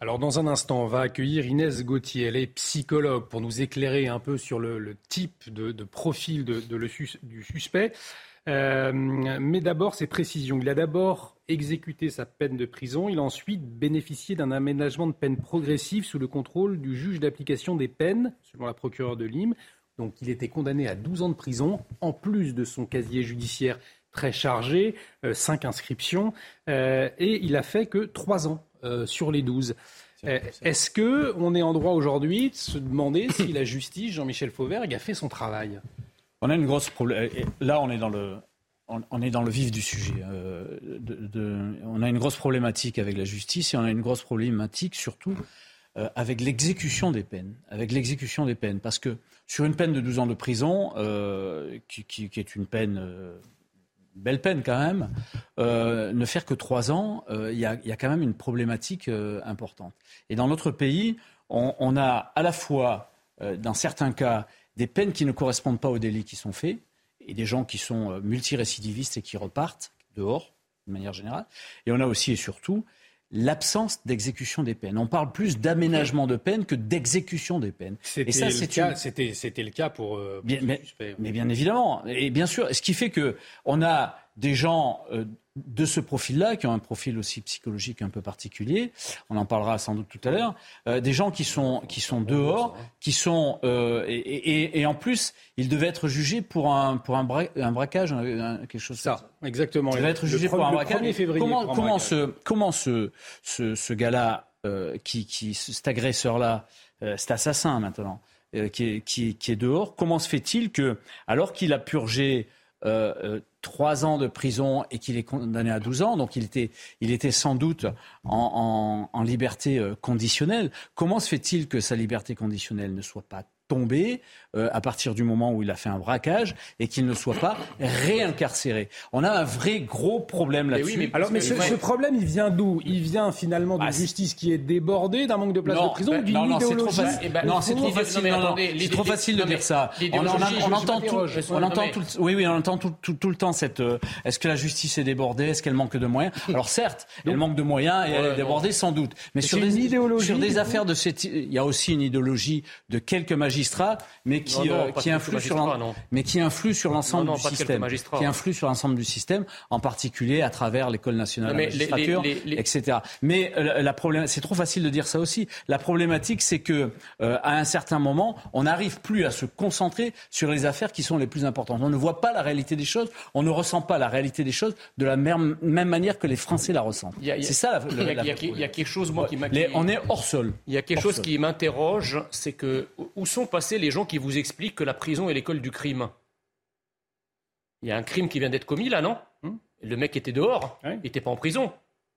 Alors dans un instant, on va accueillir Inès Gauthier. Elle est psychologue pour nous éclairer un peu sur le, type de, profil du suspect. Euh, mais d'abord, ces précisions. Il a d'abord exécuté sa peine de prison. Il a ensuite bénéficié d'un aménagement de peine progressive sous le contrôle du juge d'application des peines, selon la procureure de Lime. Donc il était condamné à 12 ans de prison, en plus de son casier judiciaire très chargé, 5 euh, inscriptions, euh, et il a fait que 3 ans sur les 12. Est-ce que on est en droit aujourd'hui de se demander si la justice, Jean-Michel Fauvergue, a fait son travail? On a une grosse problème. Là, on est dans le on est dans le vif du sujet. on a une grosse problématique avec la justice et on a une grosse problématique surtout euh, avec l'exécution des peines. Avec l'exécution des peines. Parce que sur une peine de 12 ans de prison, euh, qui, est une peine, euh, belle peine quand même, ne faire que 3 ans, il y, a quand même une problématique importante. Et dans notre pays, on, a à la fois, dans certains cas, des peines qui ne correspondent pas aux délits qui sont faits, et des gens qui sont multirécidivistes et qui repartent dehors, de manière générale. Et on a aussi et surtout l'absence d'exécution des peines. On parle plus d'aménagement de peine que d'exécution des peines. C'était le, cas pour. Euh, bien, mais, bien évidemment. Et bien sûr, ce qui fait que on a des gens euh, de ce profil-là, qui ont un profil aussi psychologique un peu particulier, on en parlera sans doute tout à l'heure, euh, des gens qui sont, qui sont dehors, qui sont... Euh, et, et, en plus, ils devaient être jugés pour un, pour un, un braquage, quelque chose ça. ça. Exactement. Ils devaient être jugés pour un braquage. comment, comment, ce, comment ce, ce, ce gars-là, euh, qui, qui, cet agresseur-là, cet assassin maintenant, qui est, qui, qui, est, dehors, comment se fait-il que, alors qu'il a purgé trois ans de prison et qu'il est condamné à 12 ans, donc il était, sans doute en, liberté euh, conditionnelle. Comment se fait-il que sa liberté conditionnelle ne soit pas tomber euh, à partir du moment où il a fait un braquage et qu'il ne soit pas réincarcéré. On a un vrai gros problème là-dessus. mais Alors, mais ce, problème, il vient d'où? Il vient finalement d'une bah, justice qui est débordée, d'un manque de place de prison, d'une non, idéologie. Non, c'est trop, non, c'est trop facile. c'est trop facile de dire ça. On, on, entend tout, on entend tout, oui, oui, on entend tout, tout, tout le temps cette. Euh, est-ce que la justice est débordée? Est-ce qu'elle manque de moyens? Alors certes, elle manque de moyens et elle est débordée sans doute. Mais sur des, sur des affaires de cette, il y a aussi une idéologie de quelques magistrats mais qui, euh, qui influe sur mais qui influe sur l'ensemble du système, qui influe sur l'ensemble du système, en particulier à travers l'école nationale de la magistrature, etc. Mais euh, la problème, c'est trop facile de dire ça aussi. La problématique, c'est que euh, à un certain moment, on n'arrive plus à se concentrer sur les affaires qui sont les plus importantes. On ne voit pas la réalité des choses, on ne ressent pas la réalité des choses de la même, manière que les Français la ressentent. C'est ça la, Il y, a quelque chose moi qui m'a. On est hors sol. Il y a quelque chose qui m'interroge, c'est que où sont passer les gens qui vous expliquent que la prison est l'école du crime Il y a un crime qui vient d'être commis là, non hmm Le mec était dehors, il n'était pas en prison.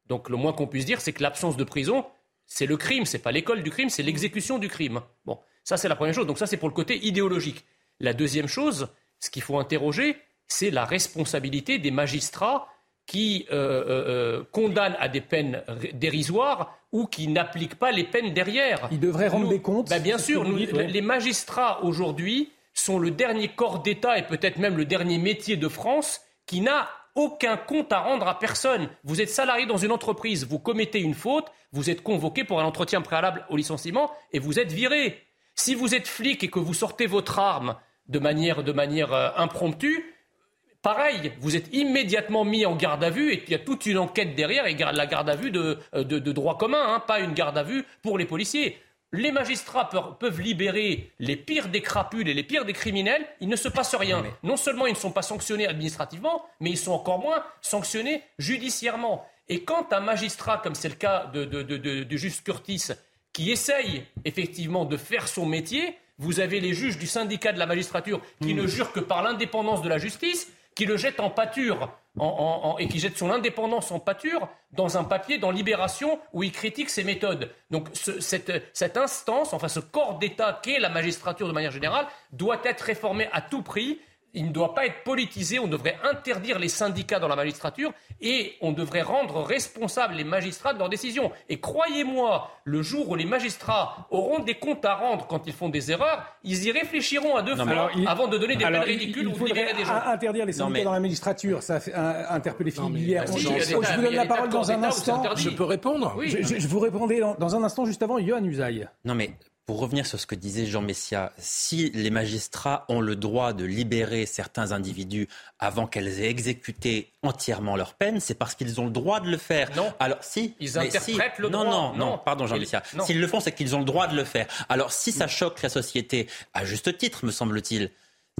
Donc le moins qu'on puisse dire, c'est que l'absence de prison, c'est le crime, c'est pas l'école du crime, c'est l'exécution du crime. Bon, ça c'est la première chose. Donc ça c'est pour le côté idéologique. La deuxième chose, ce qu'il faut interroger, c'est la responsabilité des magistrats qui euh, euh, euh, condamnent à des peines dérisoires ou qui n'appliquent pas les peines derrière. Ils devraient rendre des comptes ben, Bien sûr, les magistrats aujourd'hui sont le dernier corps d'État et peut-être même le dernier métier de France qui n'a aucun compte à rendre à personne. Vous êtes salarié dans une entreprise, vous commettez une faute, vous êtes convoqué pour un entretien préalable au licenciement et vous êtes viré. Si vous êtes flic et que vous sortez votre arme de manière, de manière impromptue, Pareil, vous êtes immédiatement mis en garde à vue et il y a toute une enquête derrière et la garde à vue de, euh, droit commun, hein, pas une garde à vue pour les policiers. Les magistrats peuvent libérer les pires des crapules et les pires des criminels, il ne se passe rien. Non seulement ils ne sont pas sanctionnés administrativement, mais ils sont encore moins sanctionnés judiciairement. Et quand un magistrat, comme c'est le cas de, de, Juste Curtis, qui essaye effectivement de faire son métier, vous avez les juges du syndicat de la magistrature qui mmh. ne jurent que par l'indépendance de la justice, qui le jette en pâture et qui jette son indépendance en pâture dans un papier dans Libération où il critique ses méthodes. Donc cette, cette instance, enfin ce corps d'État qu'est la magistrature de manière générale, doit être réformé à tout prix il ne doit pas être politisé, on devrait interdire les syndicats dans la magistrature et on devrait rendre responsables les magistrats de leurs décisions. Et croyez-moi, le jour où les magistrats auront des comptes à rendre quand ils font des erreurs, ils y réfléchiront à deux fois avant de donner des peines ridicules ou de libérer des gens. Interdire les syndicats dans la magistrature, ça a fait interpeller Philippe Billière. je, vous donne la parole dans un instant. Je peux répondre je, vous répondais dans, un instant juste avant, Yohann Usaï. Non mais pour revenir sur ce que disait Jean Messia, si les magistrats ont le droit de libérer certains individus avant qu'elles aient exécuté entièrement leur peine, c'est parce qu'ils ont le droit de le faire. Non. Alors si ils interprètent le non, droit. Non, non, non, pardon Jean Messia. S'ils le font, c'est qu'ils ont le droit de le faire. Alors si ça choque la société, à juste titre, me semble-t-il,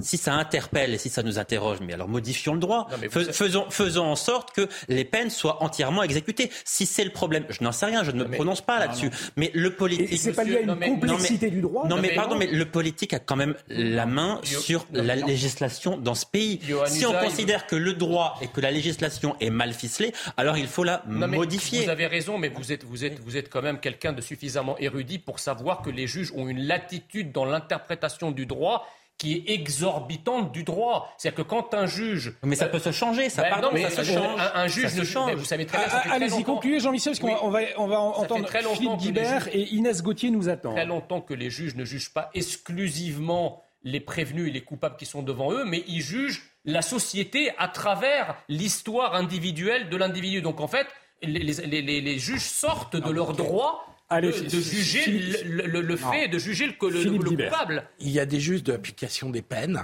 si ça interpelle et si ça nous interroge, mais alors modifions le droit. faisons, faisons en sorte que les peines soient entièrement exécutées. Si c'est le problème, je n'en sais rien, je ne me prononce pas là-dessus. Mais le politique. C'est pas lié à une complexité du droit. Non, mais, pardon, mais le politique a quand même la main sur la législation dans ce pays. Si on considère que le droit et que la législation est mal ficelée, alors il faut la modifier. Vous avez raison, mais vous êtes, vous êtes, vous êtes quand même quelqu'un de suffisamment érudit pour savoir que les juges ont une latitude dans l'interprétation du droit qui est exorbitante du droit. C'est-à-dire que quand un juge... Mais ça peut se changer, ça, ben pardon, mais ça se change. Un, juge ne change. Vous savez très bien, ah, Allez-y, concluez Jean-Michel, parce qu'on va, on va entendre Philippe Guibert et Inès Gauthier nous attendent. Très longtemps que les juges ne jugent pas exclusivement les prévenus et les coupables qui sont devant eux, mais ils jugent la société à travers l'histoire individuelle de l'individu. Donc en fait, les, les, les, juges sortent de leurs droits de, juger le, fait, de juger le, coupable. Il y a des juges d'application des peines.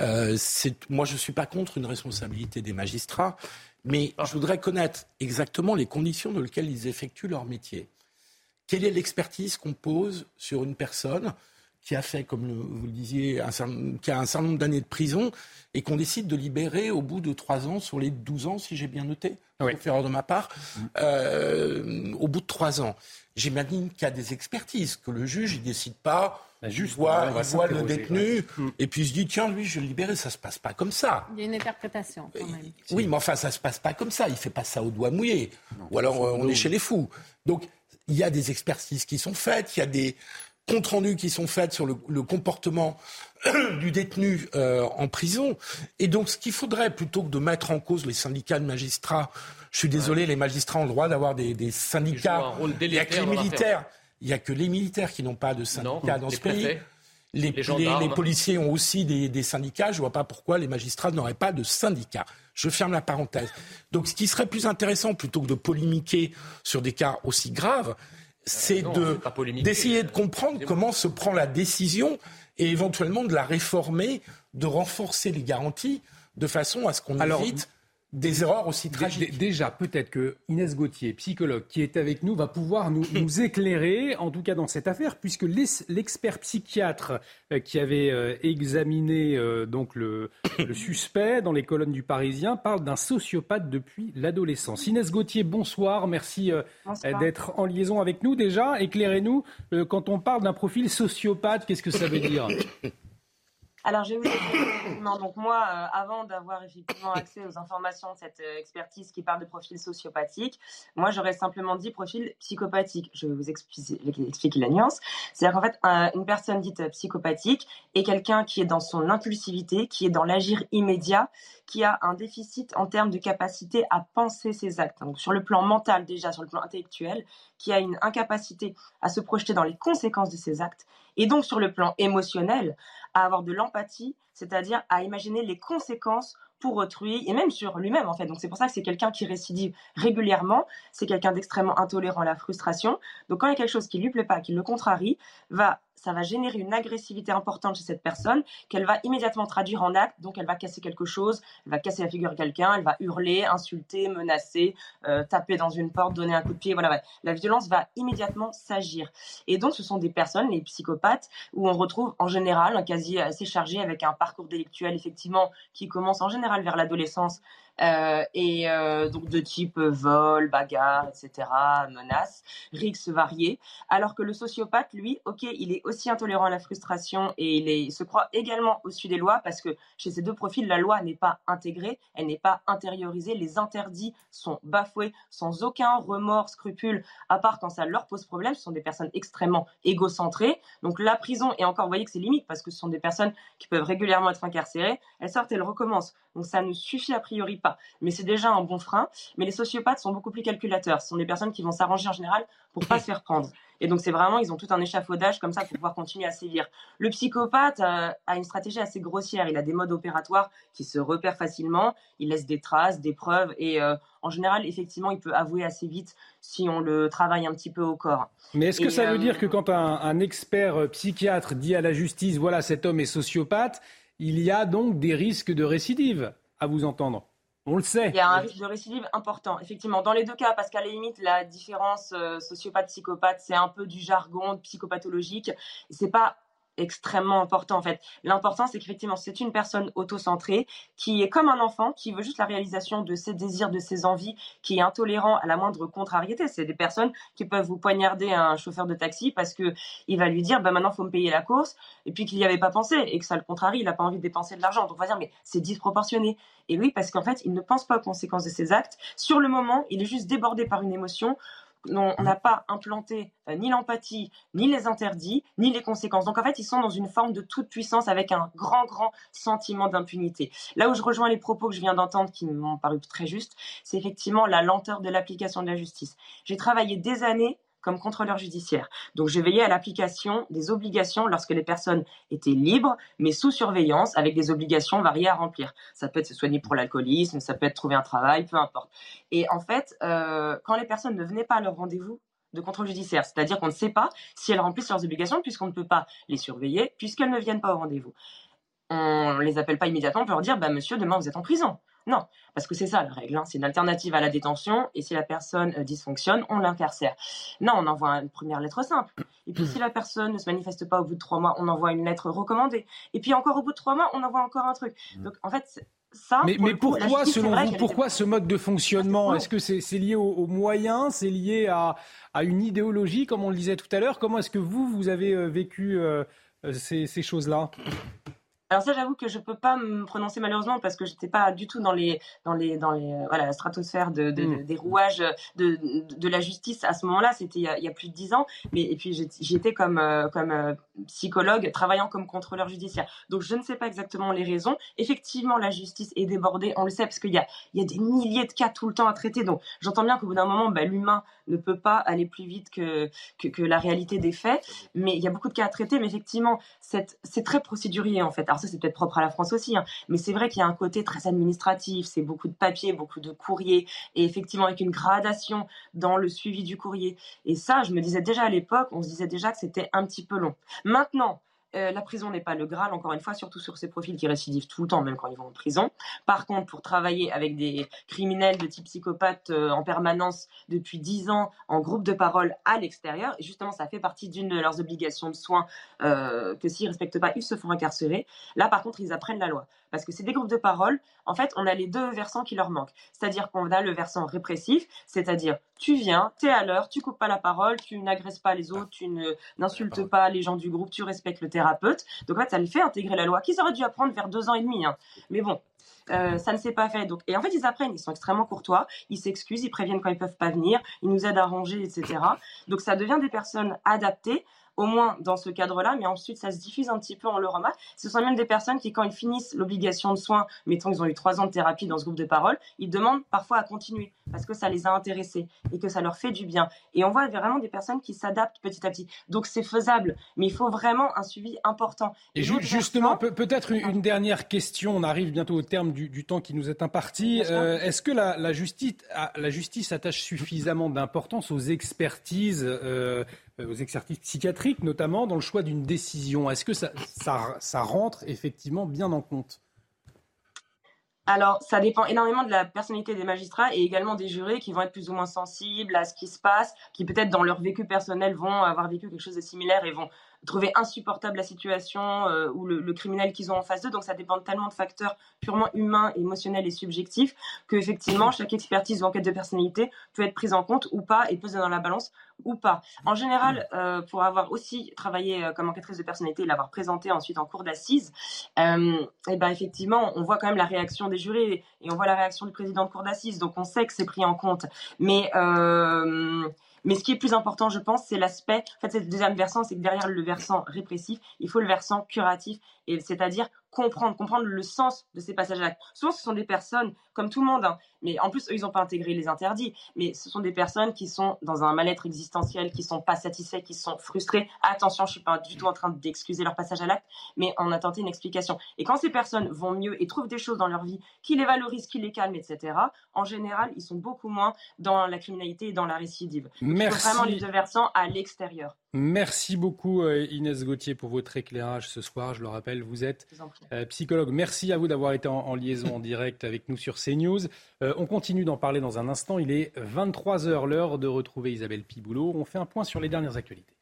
Euh, moi, je ne suis pas contre une responsabilité des magistrats, mais je voudrais connaître exactement les conditions dans lesquelles ils effectuent leur métier. Quelle est l'expertise qu'on pose sur une personne qui a fait, comme vous le disiez, un, qui a un certain nombre d'années de prison et qu'on décide de libérer au bout de trois ans sur les 12 ans, si j'ai bien noté, oui. erreur de ma part, euh, au bout de trois ans. J'imagine qu'il y a des expertises, que le juge, il décide pas, bah, il voit, voit le détenu, mm. et puis il se dit, tiens, lui, je vais le libérer, ça se passe pas comme ça. Il y a une interprétation, quand même. Oui, mais enfin, ça se passe pas comme ça, il fait pas ça au doigt mouillé. Ou alors, on est chez les fous. Donc, il y a des expertises qui sont faites, il y a des comptes rendus qui sont faits sur le, comportement du détenu euh, en prison. Et donc, ce qu'il faudrait, plutôt que de mettre en cause les syndicats de magistrats, je suis désolé, les magistrats ont le droit d'avoir des, syndicats. Il n'y a que les militaires. Il n'y a que les militaires qui n'ont pas de syndicats dans ce pays. Les, policiers ont aussi des, des, syndicats. Je ne vois pas pourquoi les magistrats n'auraient pas de syndicats. Je ferme la parenthèse. Donc, ce qui serait plus intéressant, plutôt que de polémiquer sur des cas aussi graves, c'est d'essayer de comprendre comment se prend la décision et éventuellement de la réformer, de renforcer les garanties de façon à ce qu'on évite des erreurs aussi tragiques. Déjà, peut-être que Inès Gauthier, psychologue qui est avec nous, va pouvoir nous, éclairer, en tout cas dans cette affaire, puisque l'expert psychiatre euh, qui avait euh, examiné euh, donc le, suspect dans les colonnes du Parisien parle d'un sociopathe depuis l'adolescence. Inès Gauthier, bonsoir, merci d'être en liaison avec nous. Déjà, éclairez-nous, quand on parle d'un profil sociopathe, qu'est-ce que ça veut dire? alors, je vais vous expliquer. Donc, moi, euh, avant d'avoir effectivement accès aux informations de cette euh, expertise qui parle de profil sociopathique, moi, j'aurais simplement dit profil psychopathique. Je vais vous expliquer, expliquer la nuance. C'est-à-dire qu'en fait, une personne dite psychopathique est quelqu'un qui est dans son impulsivité, qui est dans l'agir immédiat, qui a un déficit en termes de capacité à penser ses actes. Donc, sur le plan mental, déjà, sur le plan intellectuel, qui a une incapacité à se projeter dans les conséquences de ses actes. Et donc, sur le plan émotionnel, à avoir de l'empathie, c'est-à-dire à imaginer les conséquences pour autrui et même sur lui-même en fait. Donc c'est pour ça que c'est quelqu'un qui récidive régulièrement, c'est quelqu'un d'extrêmement intolérant à la frustration. Donc quand il y a quelque chose qui lui plaît pas, qui le contrarie, va ça va générer une agressivité importante chez cette personne qu'elle va immédiatement traduire en acte. Donc, elle va casser quelque chose, elle va casser la figure de quelqu'un, elle va hurler, insulter, menacer, euh, taper dans une porte, donner un coup de pied. Voilà, la violence va immédiatement s'agir. Et donc, ce sont des personnes, les psychopathes, où on retrouve en général un casier assez chargé avec un parcours délictuel, effectivement, qui commence en général vers l'adolescence et euh, donc de type vol, bagarre, etc., menaces, risques variés. Alors que le sociopathe, lui, ok, il est aussi intolérant à la frustration et il, se croit également au-dessus des lois parce que chez ces deux profils, la loi n'est pas intégrée, elle n'est pas intériorisée, les interdits sont bafoués sans aucun remords, scrupule, à part quand ça leur pose problème. Ce sont des personnes extrêmement égocentrées. Donc la prison, et encore, vous voyez que c'est limite parce que ce sont des personnes qui peuvent régulièrement être incarcérées. Elles sortent, elles recommencent. Donc ça ne suffit a priori pas. Mais c'est déjà un bon frein. Mais les sociopathes sont beaucoup plus calculateurs. Ce sont des personnes qui vont s'arranger en général pour pas se faire prendre. Et donc c'est vraiment, ils ont tout un échafaudage comme ça pour pouvoir continuer à sévir. Le psychopathe euh, a une stratégie assez grossière. Il a des modes opératoires qui se repèrent facilement. Il laisse des traces, des preuves. Et euh, en général, effectivement, il peut avouer assez vite si on le travaille un petit peu au corps. Mais est-ce que ça veut euh, dire que quand un, un expert psychiatre dit à la justice, voilà, cet homme est sociopathe, il y a donc des risques de récidive, à vous entendre? On le sait. Il y a un risque de récidive important, effectivement. Dans les deux cas, parce qu'à la limite, la différence euh, sociopathe-psychopathe, c'est un peu du jargon psychopathologique. C'est pas extrêmement important en fait. L'important c'est qu'effectivement c'est une personne autocentrée qui est comme un enfant qui veut juste la réalisation de ses désirs, de ses envies, qui est intolérant à la moindre contrariété. C'est des personnes qui peuvent vous poignarder un chauffeur de taxi parce que il va lui dire bah maintenant faut me payer la course et puis qu'il n'y avait pas pensé et que ça le contrarie, il n'a pas envie de dépenser de l'argent. Donc on va dire mais c'est disproportionné. Et oui parce qu'en fait il ne pense pas aux conséquences de ses actes. Sur le moment il est juste débordé par une émotion on n'a pas implanté euh, ni l'empathie, ni les interdits, ni les conséquences. Donc en fait, ils sont dans une forme de toute puissance avec un grand, grand sentiment d'impunité. Là où je rejoins les propos que je viens d'entendre qui m'ont paru très justes, c'est effectivement la lenteur de l'application de la justice. J'ai travaillé des années comme contrôleur judiciaire. Donc j'ai veillé à l'application des obligations lorsque les personnes étaient libres, mais sous surveillance, avec des obligations variées à remplir. Ça peut être se soigner pour l'alcoolisme, ça peut être trouver un travail, peu importe. Et en fait, euh, quand les personnes ne venaient pas à leur rendez-vous, de contrôle judiciaire, c'est-à-dire qu'on ne sait pas si elles remplissent leurs obligations puisqu'on ne peut pas les surveiller, puisqu'elles ne viennent pas au rendez-vous. On ne les appelle pas immédiatement pour leur dire, bah, monsieur, demain vous êtes en prison. Non, parce que c'est ça la règle. Hein. C'est une alternative à la détention et si la personne euh, dysfonctionne, on l'incarcère. Non, on envoie une première lettre simple. Et puis si la personne ne se manifeste pas au bout de trois mois, on envoie une lettre recommandée. Et puis encore au bout de trois mois, on envoie encore un truc. Mm. Donc en fait, ça, mais, mais pourquoi, selon vous, pourquoi ce mode de fonctionnement? Est-ce que c'est lié aux, moyens C'est lié à, une idéologie, comme on le disait tout à l'heure? Comment est-ce que vous, vous avez euh, vécu euh, ces choses-là? Alors ça, j'avoue que je peux pas me prononcer malheureusement parce que j'étais pas du tout dans les dans les dans les euh, voilà la stratosphère de, mm. des rouages de, de, la justice à ce moment-là. C'était il, y a plus de dix ans. Mais et puis j'étais comme euh, comme euh, psychologue travaillant comme contrôleur judiciaire. Donc je ne sais pas exactement les raisons. Effectivement, la justice est débordée. On le sait parce qu'il y a il y a des milliers de cas tout le temps à traiter. Donc j'entends bien qu'au bout d'un moment, bah, l'humain ne peut pas aller plus vite que, que, la réalité des faits. Mais il y a beaucoup de cas à traiter. Mais effectivement, c'est très procédurier en fait. Alors ça, c'est peut-être propre à la France aussi, hein. mais c'est vrai qu'il y a un côté très administratif, c'est beaucoup de papiers, beaucoup de courriers, et effectivement avec une gradation dans le suivi du courrier. Et ça, je me disais déjà à l'époque, on se disait déjà que c'était un petit peu long. Maintenant, euh, la prison n'est pas le Graal, encore une fois, surtout sur ces profils qui récidivent tout le temps, même quand ils vont en prison. Par contre, pour travailler avec des criminels de type psychopathe euh, en permanence depuis 10 ans en groupe de parole à l'extérieur, justement, ça fait partie d'une de leurs obligations de soins euh, que s'ils ne respectent pas, ils se font incarcérer. Là, par contre, ils apprennent la loi. Parce que c'est des groupes de parole, en fait, on a les deux versants qui leur manquent. C'est-à-dire qu'on a le versant répressif, c'est-à-dire tu viens, tu es à l'heure, tu coupes pas la parole, tu n'agresses pas les autres, tu n'insultes pas les gens du groupe, tu respectes le thérapeute. Donc en fait, ça le fait intégrer la loi, qu'ils auraient dû apprendre vers deux ans et demi. Hein. Mais bon, euh, ça ne s'est pas fait. Donc, et en fait, ils apprennent, ils sont extrêmement courtois, ils s'excusent, ils préviennent quand ils peuvent pas venir, ils nous aident à ranger, etc. Donc, ça devient des personnes adaptées au moins dans ce cadre-là, mais ensuite ça se diffuse un petit peu, on le remarque. Ce sont même des personnes qui, quand ils finissent l'obligation de soins, mettons ils ont eu trois ans de thérapie dans ce groupe de parole, ils demandent parfois à continuer parce que ça les a intéressés et que ça leur fait du bien. Et on voit vraiment des personnes qui s'adaptent petit à petit. Donc c'est faisable, mais il faut vraiment un suivi important. Et, justement, peut-être une, dernière question. On arrive bientôt au terme du, temps qui nous est imparti. Euh, est-ce que la, justice, la justice attache suffisamment d'importance aux expertises euh, aux exercices psychiatriques, notamment dans le choix d'une décision. Est-ce que ça, ça, rentre effectivement bien en compte? Alors, ça dépend énormément de la personnalité des magistrats et également des jurés qui vont être plus ou moins sensibles à ce qui se passe, qui peut-être dans leur vécu personnel vont avoir vécu quelque chose de similaire et vont trouver insupportable la situation euh, ou le, criminel qu'ils ont en face d'eux. Donc ça dépend tellement de facteurs purement humains, émotionnels et subjectifs que effectivement chaque expertise ou enquête de personnalité peut être prise en compte ou pas et pesée dans la balance ou pas. En général, euh, pour avoir aussi travaillé euh, comme enquêtrice de personnalité et l'avoir présenté ensuite en cours d'assises, et ben effectivement on voit quand même la réaction des jurés et on voit la réaction du président de cour d'assises. Donc on sait que c'est pris en compte, mais mais ce qui est plus important, je pense, c'est l'aspect. En fait, c'est le deuxième versant, c'est que derrière le versant répressif, il faut le versant curatif, et c'est-à-dire comprendre, comprendre le sens de ces passages à l'acte. Souvent, ce sont des personnes, comme tout le monde, hein, mais en plus, eux, ils n'ont pas intégré les interdits, mais ce sont des personnes qui sont dans un mal-être existentiel, qui sont pas satisfaits, qui sont frustrés. Attention, je suis pas du tout en train d'excuser leur passage à l'acte, mais on a tenté une explication. Et quand ces personnes vont mieux et trouvent des choses dans leur vie qui les valorisent, qui les calment, etc., en général, ils sont beaucoup moins dans la criminalité et dans la récidive. Merci. vraiment les deux versants à l'extérieur. Merci beaucoup euh, Inès Gauthier pour votre éclairage ce soir. Je le rappelle, vous êtes euh, psychologue. Merci à vous d'avoir été en, liaison en direct avec nous sur CNews. Euh, on continue d'en parler dans un instant. Il est 23h, l'heure de retrouver Isabelle Piboulot. On fait un point sur les dernières actualités.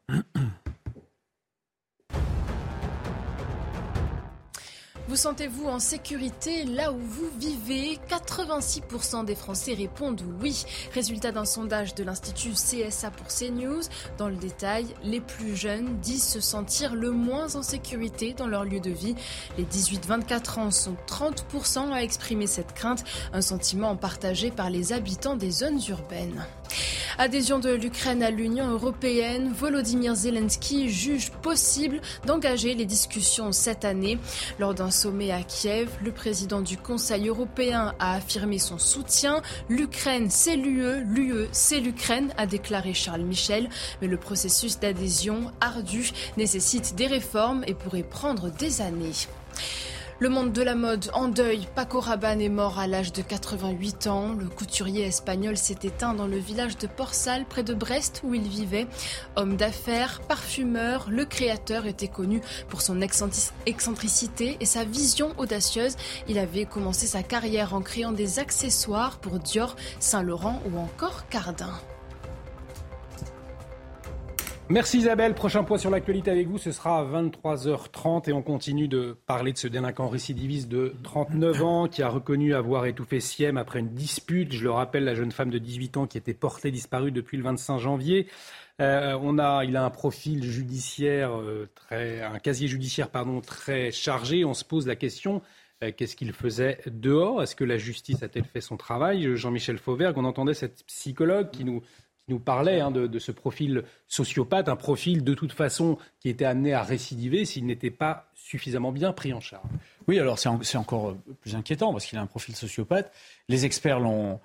Vous sentez-vous en sécurité là où vous vivez? 86% des Français répondent oui. Résultat d'un sondage de l'Institut CSA pour CNews. Dans le détail, les plus jeunes disent se sentir le moins en sécurité dans leur lieu de vie. Les 18-24 ans sont 30% à exprimer cette crainte, un sentiment partagé par les habitants des zones urbaines. Adhésion de l'Ukraine à l'Union européenne, Volodymyr Zelensky juge possible d'engager les discussions cette année. Lors d'un sommet à Kiev, le président du Conseil européen a affirmé son soutien. L'Ukraine, c'est l'UE, l'UE, c'est l'Ukraine, a déclaré Charles Michel. Mais le processus d'adhésion ardu nécessite des réformes et pourrait prendre des années. Le monde de la mode en deuil. Paco Rabanne est mort à l'âge de 88 ans. Le couturier espagnol s'est éteint dans le village de Port-Salle, près de Brest, où il vivait. Homme d'affaires, parfumeur, le créateur était connu pour son excentricité et sa vision audacieuse. Il avait commencé sa carrière en créant des accessoires pour Dior, Saint-Laurent ou encore Cardin. Merci Isabelle. Prochain point sur l'actualité avec vous, ce sera à 23h30 et on continue de parler de ce délinquant récidiviste de 39 ans qui a reconnu avoir étouffé Siem après une dispute. Je le rappelle, la jeune femme de 18 ans qui était portée disparue depuis le 25 janvier. Euh, on a, il a un profil judiciaire euh, très, un casier judiciaire pardon très chargé. On se pose la question euh, qu'est-ce qu'il faisait dehors? Est-ce que la justice a-t-elle fait son travail? Jean-Michel Fauvergue, on entendait cette psychologue qui nous nous parlait hein, de, ce profil sociopathe, un profil de toute façon qui était amené à récidiver s'il n'était pas suffisamment bien pris en charge. Oui, alors c'est encore plus inquiétant parce qu'il a un profil sociopathe. Les experts l'ont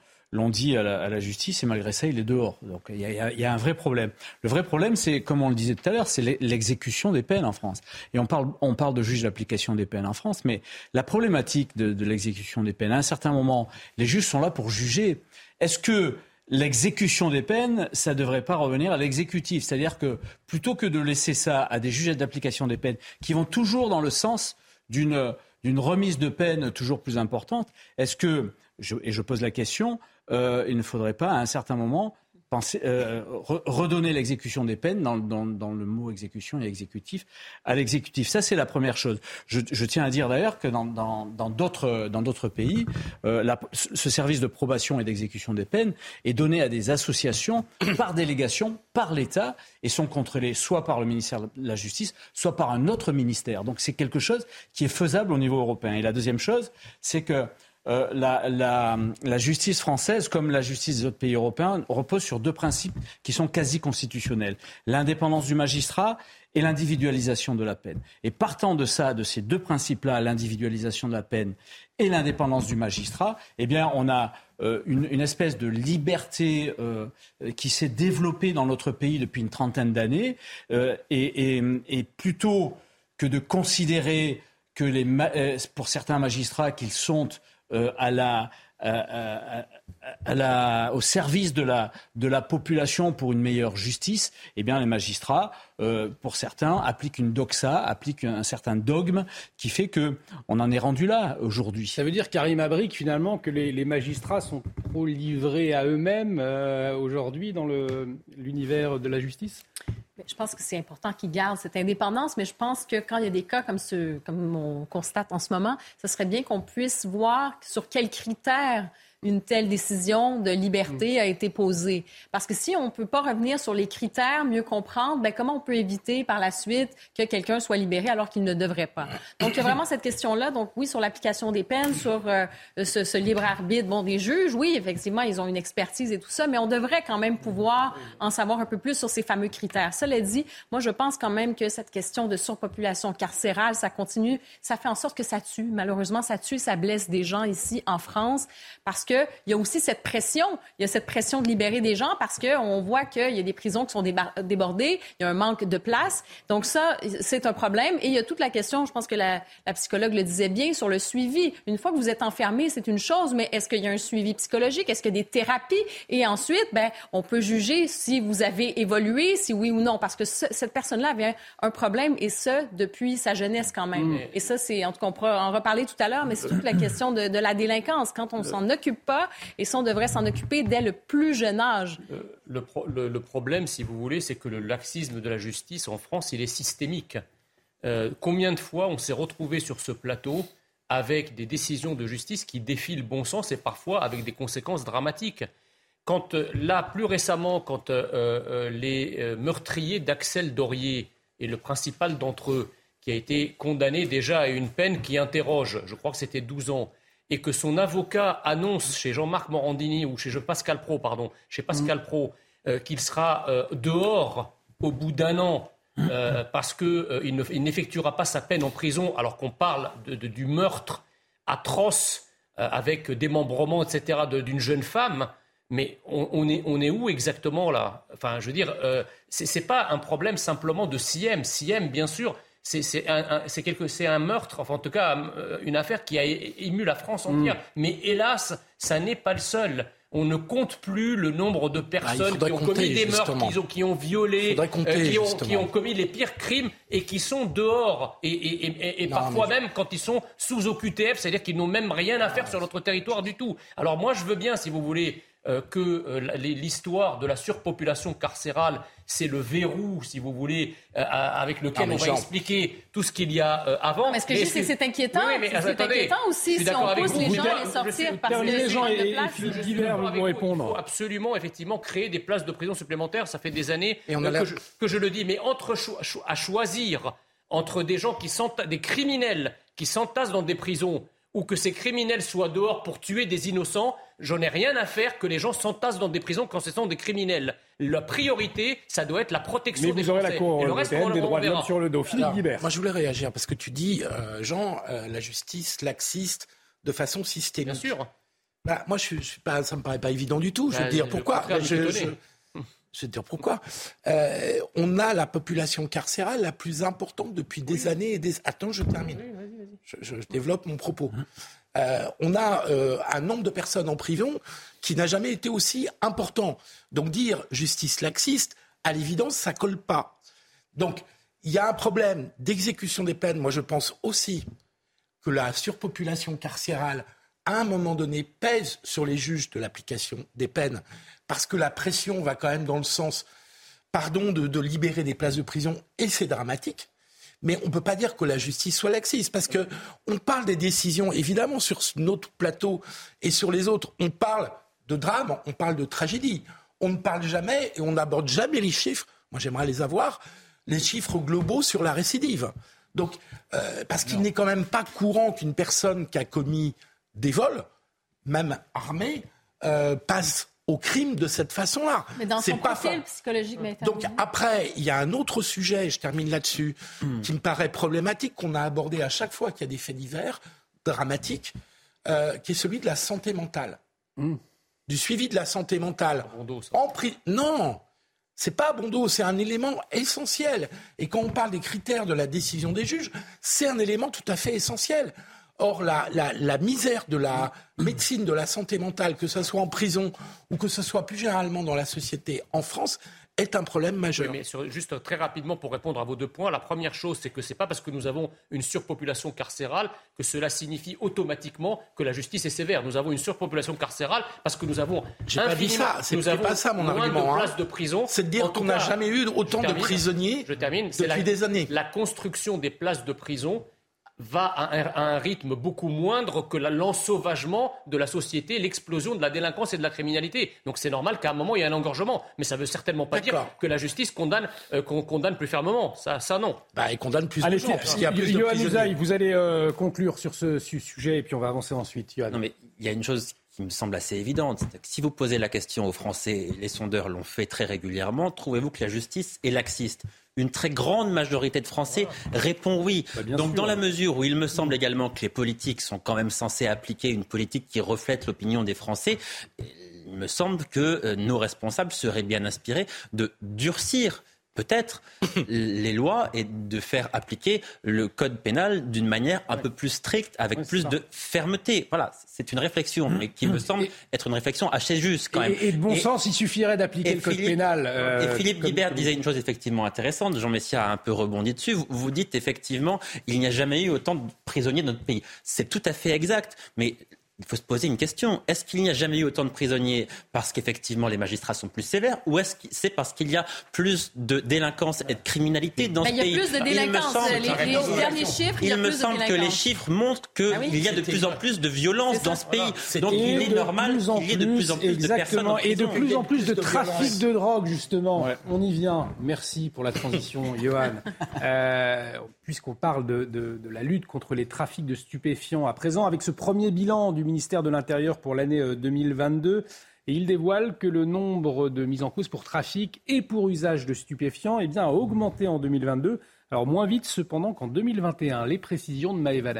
dit à la, justice et malgré ça, il est dehors. Donc il y, a, un vrai problème. Le vrai problème, c'est, comme on le disait tout à l'heure, c'est l'exécution des peines en France. Et on parle, de juge d'application des peines en France, mais la problématique de l'exécution des peines, à un certain moment, les juges sont là pour juger. Est-ce que l'exécution des peines, ça ne devrait pas revenir à l'exécutif. C'est-à-dire que plutôt que de laisser ça à des juges d'application des peines qui vont toujours dans le sens d'une remise de peine toujours plus importante, est-ce que, et je pose la question, euh, il ne faudrait pas à un certain moment euh, redonner l'exécution des peines, dans, le mot exécution et exécutif, à l'exécutif. Ça, c'est la première chose. Je, tiens à dire d'ailleurs que dans, d'autres pays, euh, ce service de probation et d'exécution des peines est donné à des associations par délégation, par l'État, et sont contrôlés soit par le ministère de la Justice, soit par un autre ministère. Donc c'est quelque chose qui est faisable au niveau européen. Et la deuxième chose, c'est que euh, la, justice française, comme la justice des autres pays européens, repose sur deux principes qui sont quasi constitutionnels. L'indépendance du magistrat et l'individualisation de la peine. Et partant de ça, de ces deux principes-là, l'individualisation de la peine et l'indépendance du magistrat, eh bien, on a euh, une, espèce de liberté euh, qui s'est développée dans notre pays depuis une trentaine d'années. et, plutôt que de considérer que pour certains magistrats qu'ils sont euh, à la, au service de la, de la population pour une meilleure justice, eh bien, les magistrats, euh, pour certains, appliquent une doxa, appliquent un certain dogme qui fait que on en est rendu là aujourd'hui. Ça veut dire, Karim Abrik, finalement, que les, les magistrats sont trop livrés à eux-mêmes euh, aujourd'hui dans l'univers de la justice? Je pense que c'est important qu'ils gardent cette indépendance, mais je pense que quand il y a des cas comme ceux, comme on constate en ce moment, ce serait bien qu'on puisse voir sur quels critères une telle décision de liberté a été posée. Parce que si on ne peut pas revenir sur les critères, mieux comprendre, ben comment on peut éviter par la suite que quelqu'un soit libéré alors qu'il ne devrait pas? Donc, il y a vraiment cette question-là. Donc, oui, sur l'application des peines, sur euh, ce, libre arbitre, bon, des juges, oui, effectivement, ils ont une expertise et tout ça, mais on devrait quand même pouvoir en savoir un peu plus sur ces fameux critères. Cela dit, moi, je pense quand même que cette question de surpopulation carcérale, ça continue, ça fait en sorte que ça tue. Malheureusement, ça tue, ça blesse des gens ici en France parce qu'il y a aussi cette pression. Il y a cette pression de libérer des gens parce qu'on voit qu'il y a des prisons qui sont débordées, il y a un manque de place. Donc ça, c'est un problème. Et il y a toute la question, je pense que la, psychologue le disait bien, sur le suivi. Une fois que vous êtes enfermé, c'est une chose, mais est-ce qu'il y a un suivi psychologique? Est-ce qu'il y a des thérapies? Et ensuite, ben, on peut juger si vous avez évolué, si oui ou non, parce que cette personne-là avait un, problème, et ce, depuis sa jeunesse quand même. Mm. Et ça, c'est, en tout cas, on pourra en reparler tout à l'heure, mais c'est toute la question de, de la délinquance. Quand on s'en occupe pas et ça, on devrait s'en occuper dès le plus jeune âge. Euh, le, problème, si vous voulez, c'est que le laxisme de la justice en France, il est systémique. Euh, combien de fois on s'est retrouvé sur ce plateau avec des décisions de justice qui défient le bon sens et parfois avec des conséquences dramatiques? Quand, euh, là, plus récemment, quand les meurtriers d'Axel Dorier et le principal d'entre eux, qui a été condamné déjà à une peine qui interroge, je crois que c'était 12 ans, et que son avocat annonce chez Jean-Marc Morandini ou chez Pascal Pro, pardon, chez Pascal Pro, qu'il sera dehors au bout d'un an parce qu'il n'effectuera pas sa peine en prison, alors qu'on parle du meurtre atroce avec démembrement, etc., d'une jeune femme. Mais on, est, on, est, où exactement là? Enfin, je veux dire, euh, ce n'est pas un problème simplement de Siem. Siem, bien sûr, c'est un, un, meurtre, enfin en tout cas euh, une affaire qui a ému la France entière. Mm. Mais hélas, ça n'est pas le seul. On ne compte plus le nombre de ah, personnes qui ont commis des meurtres, qui ont, qui ont violé, euh, qui, ont, qui, ont, commis les pires crimes et qui sont dehors. Et, et, et parfois même quand ils sont sous OQTF, c'est-à-dire qu'ils n'ont même rien à faire sur notre territoire du tout. Alors moi, je veux bien, si vous voulez, que euh, l'histoire de la surpopulation carcérale, c'est le verrou, si vous voulez, euh, avec lequel on va expliquer tout ce qu'il y a avant. mais ce que je dis, c'est que c'est inquiétant. Oui, c'est inquiétant aussi si on pousse les gens à les sortir parce que les gens et Philippe Guibert vous répondre. Il faut absolument, effectivement, créer des places de prison supplémentaires. Ça fait des années que, je, que, je, le dis. Mais entre à choisir entre des gens qui sont des criminels qui s'entassent dans des prisons ou que ces criminels soient dehors pour tuer des innocents, j'en ai rien à faire que les gens s'entassent dans des prisons quand ce sont des criminels. La priorité, ça doit être la protection Mais vous aurez la Cour européenne des droits de l'homme sur le dos. Philippe Guibert. Moi, je voulais réagir parce que tu dis, euh, Jean, euh, la justice laxiste de façon systémique. Bien sûr. Bah, moi, je, je, pas, ça me paraît pas évident du tout. Je veux bah, dire pourquoi. Je, je, vais te dire pourquoi. Euh, on a la population carcérale la plus importante depuis des années et des. Attends, je termine. Je, développe mon propos. Hein. Euh, on a euh, un nombre de personnes en prison qui n'a jamais été aussi important. Donc dire justice laxiste, à l'évidence, ça colle pas. Donc il y a un problème d'exécution des peines. Moi, je pense aussi que la surpopulation carcérale, à un moment donné, pèse sur les juges de l'application des peines, parce que la pression va quand même dans le sens, pardon, de libérer des places de prison, et c'est dramatique mais on ne peut pas dire que la justice soit laxiste, parce que on parle des décisions, évidemment, sur notre plateau et sur les autres, on parle de drame, on parle de tragédie. On ne parle jamais et on n'aborde jamais les chiffres. Moi, j'aimerais les avoir, les chiffres globaux sur la récidive. Donc, euh, parce qu'il n'est quand même pas courant qu'une personne qui a commis des vols, même armée, euh, passe au crime de cette façon-là. Mais dans son pas profil psychologique. Donc après, il y a un autre sujet, je termine là-dessus, hmm. qui me paraît problématique, qu'on a abordé à chaque fois qu'il y a des faits divers dramatiques, euh, qui est celui de la santé mentale. Hmm. Du suivi de la santé mentale. Bon en pri... Non, c'est pas bon dos, c'est un élément essentiel. Et quand on parle des critères de la décision des juges, c'est un élément tout à fait essentiel. Or, la, la, misère de la médecine, de la santé mentale, que ce soit en prison ou que ce soit plus généralement dans la société en France, est un problème majeur. mais juste très rapidement pour répondre à vos deux points, la première chose, c'est que ce n'est pas parce que nous avons une surpopulation carcérale que cela signifie automatiquement que la justice est sévère. Nous avons une surpopulation carcérale parce que nous avons. J'ai pas dit ça. C'est pas ça mon argument. De places de prison. C'est de dire qu'on n'a jamais eu autant de prisonniers. Je termine. Depuis des années. La construction des places de prison va à un, rythme beaucoup moindre que l'ensauvagement de la société, l'explosion de la délinquance et de la criminalité. Donc c'est normal qu'à un moment il y ait un engorgement, mais ça ne veut certainement pas dire que la justice condamne, euh, condamne plus fermement. Ça, ça non. Bah, il condamne plus gens. Puisqu'il y a plus de vous allez euh, conclure sur ce sujet et puis on va avancer ensuite. Non mais il y a une chose qui me semble assez évidente. si vous posez la question aux Français, les sondeurs l'ont fait très régulièrement, trouvez-vous que la justice est laxiste? Une très grande majorité de Français répond oui. Bah, Donc dans la mesure où il me semble également que les politiques sont quand même censés appliquer une politique qui reflète l'opinion des Français, il me semble que euh, nos responsables seraient bien inspirés de durcir peut-être les lois et de faire appliquer le code pénal d'une manière un peu plus stricte, avec plus de fermeté. Voilà, c'est une réflexion, mais qui me semble être une réflexion assez juste quand même. Et, de bon sens, il suffirait d'appliquer le code pénal. Euh, et Philippe Guibert disait une chose effectivement intéressante, Jean Messia a un peu rebondi dessus. Vous, vous dites effectivement, il n'y a jamais eu autant de prisonniers dans notre pays. C'est tout à fait exact, mais il faut se poser une question. Est-ce qu'il n'y a jamais eu autant de prisonniers parce qu'effectivement les magistrats sont plus sévères ou est-ce que c'est parce qu'il y a plus de délinquance et de criminalité dans bah, ce pays Il y a plus de délinquance. Les, les, derniers chiffres, il, il, y a me plus semble de que les chiffres montrent qu'il ah oui, y a de plus en plus de violence dans ce pays. Donc il est normal qu'il y ait de plus en plus exactement, de personnes Et de plus en plus de trafic de drogue, justement. On y vient. Merci pour la transition, Johan. Euh, puisqu'on parle de, de, de la lutte contre les trafics de stupéfiants à présent, avec ce premier bilan du ministère de l'Intérieur pour l'année 2022. Euh, et il dévoile que le nombre de mises en cause pour trafic et pour usage de stupéfiants eh bien, a augmenté en 2022. Alors moins vite cependant qu'en 2021. Les précisions de Maëva.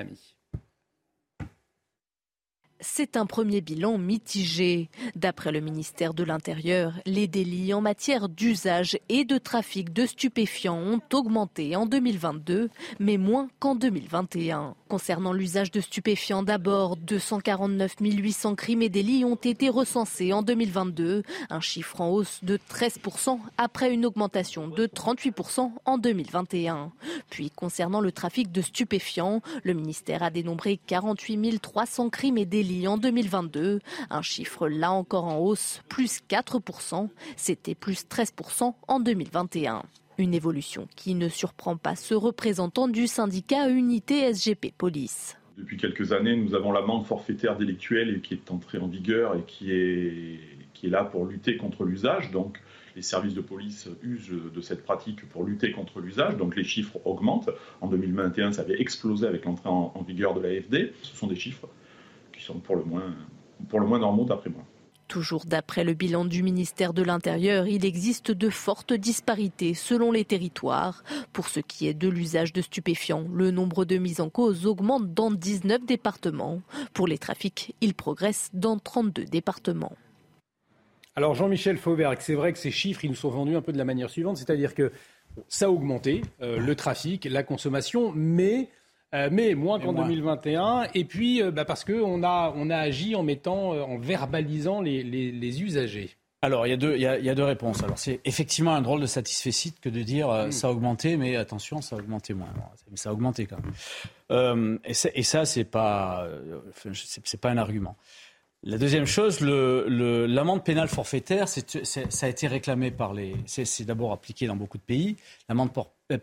C'est un premier bilan mitigé. D'après le ministère de l'Intérieur, les délits en matière d'usage et de trafic de stupéfiants ont augmenté en 2022, mais moins qu'en 2021. Concernant l'usage de stupéfiants, d'abord, 249 800 crimes et délits ont été recensés en 2022, un chiffre en hausse de 13% après une augmentation de 38% en 2021. Puis, concernant le trafic de stupéfiants, le ministère a dénombré 48 300 crimes et délits en 2022. Un chiffre là encore en hausse, plus 4%. C'était plus 13% en 2021. Une évolution qui ne surprend pas ce représentant du syndicat Unité SGP Police. Depuis quelques années, nous avons l'amende forfaitaire délictuelle qui est entrée en vigueur et qui est, là pour lutter contre l'usage. Donc, les services de police usent de cette pratique pour lutter contre l'usage, donc les chiffres augmentent. En 2021, ça avait explosé avec l'entrée en, vigueur de l'AFD. Ce sont des chiffres sont pour le moins, pour le moins normaux d'après moi. Toujours d'après le bilan du ministère de l'Intérieur, il existe de fortes disparités selon les territoires. Pour ce qui est de l'usage de stupéfiants, le nombre de mises en cause augmente dans 19 départements. Pour les trafics, il progresse dans 32 départements. Alors Jean-Michel Fauberg, c'est vrai que ces chiffres, ils nous sont vendus un peu de la manière suivante, c'est-à-dire que ça a augmenté, euh, le trafic, la consommation, mais euh, mais moins qu'en 2021. Et puis, euh, bah, parce qu'on a, on a agi en mettant, euh, en verbalisant les, les, usagers. Alors, il y, a deux, il, y a, il y a deux réponses. Alors, c'est effectivement un drôle de satisfait que de dire hmm. ça a augmenté, mais attention, ça a augmenté moins. Mais ça a augmenté quand même. et, et, ça, c'est pas, c'est pas un argument. La deuxième chose, l'amende le, pénale forfaitaire, ça a été réclamé par les. C'est d'abord appliqué dans beaucoup de pays. L'amende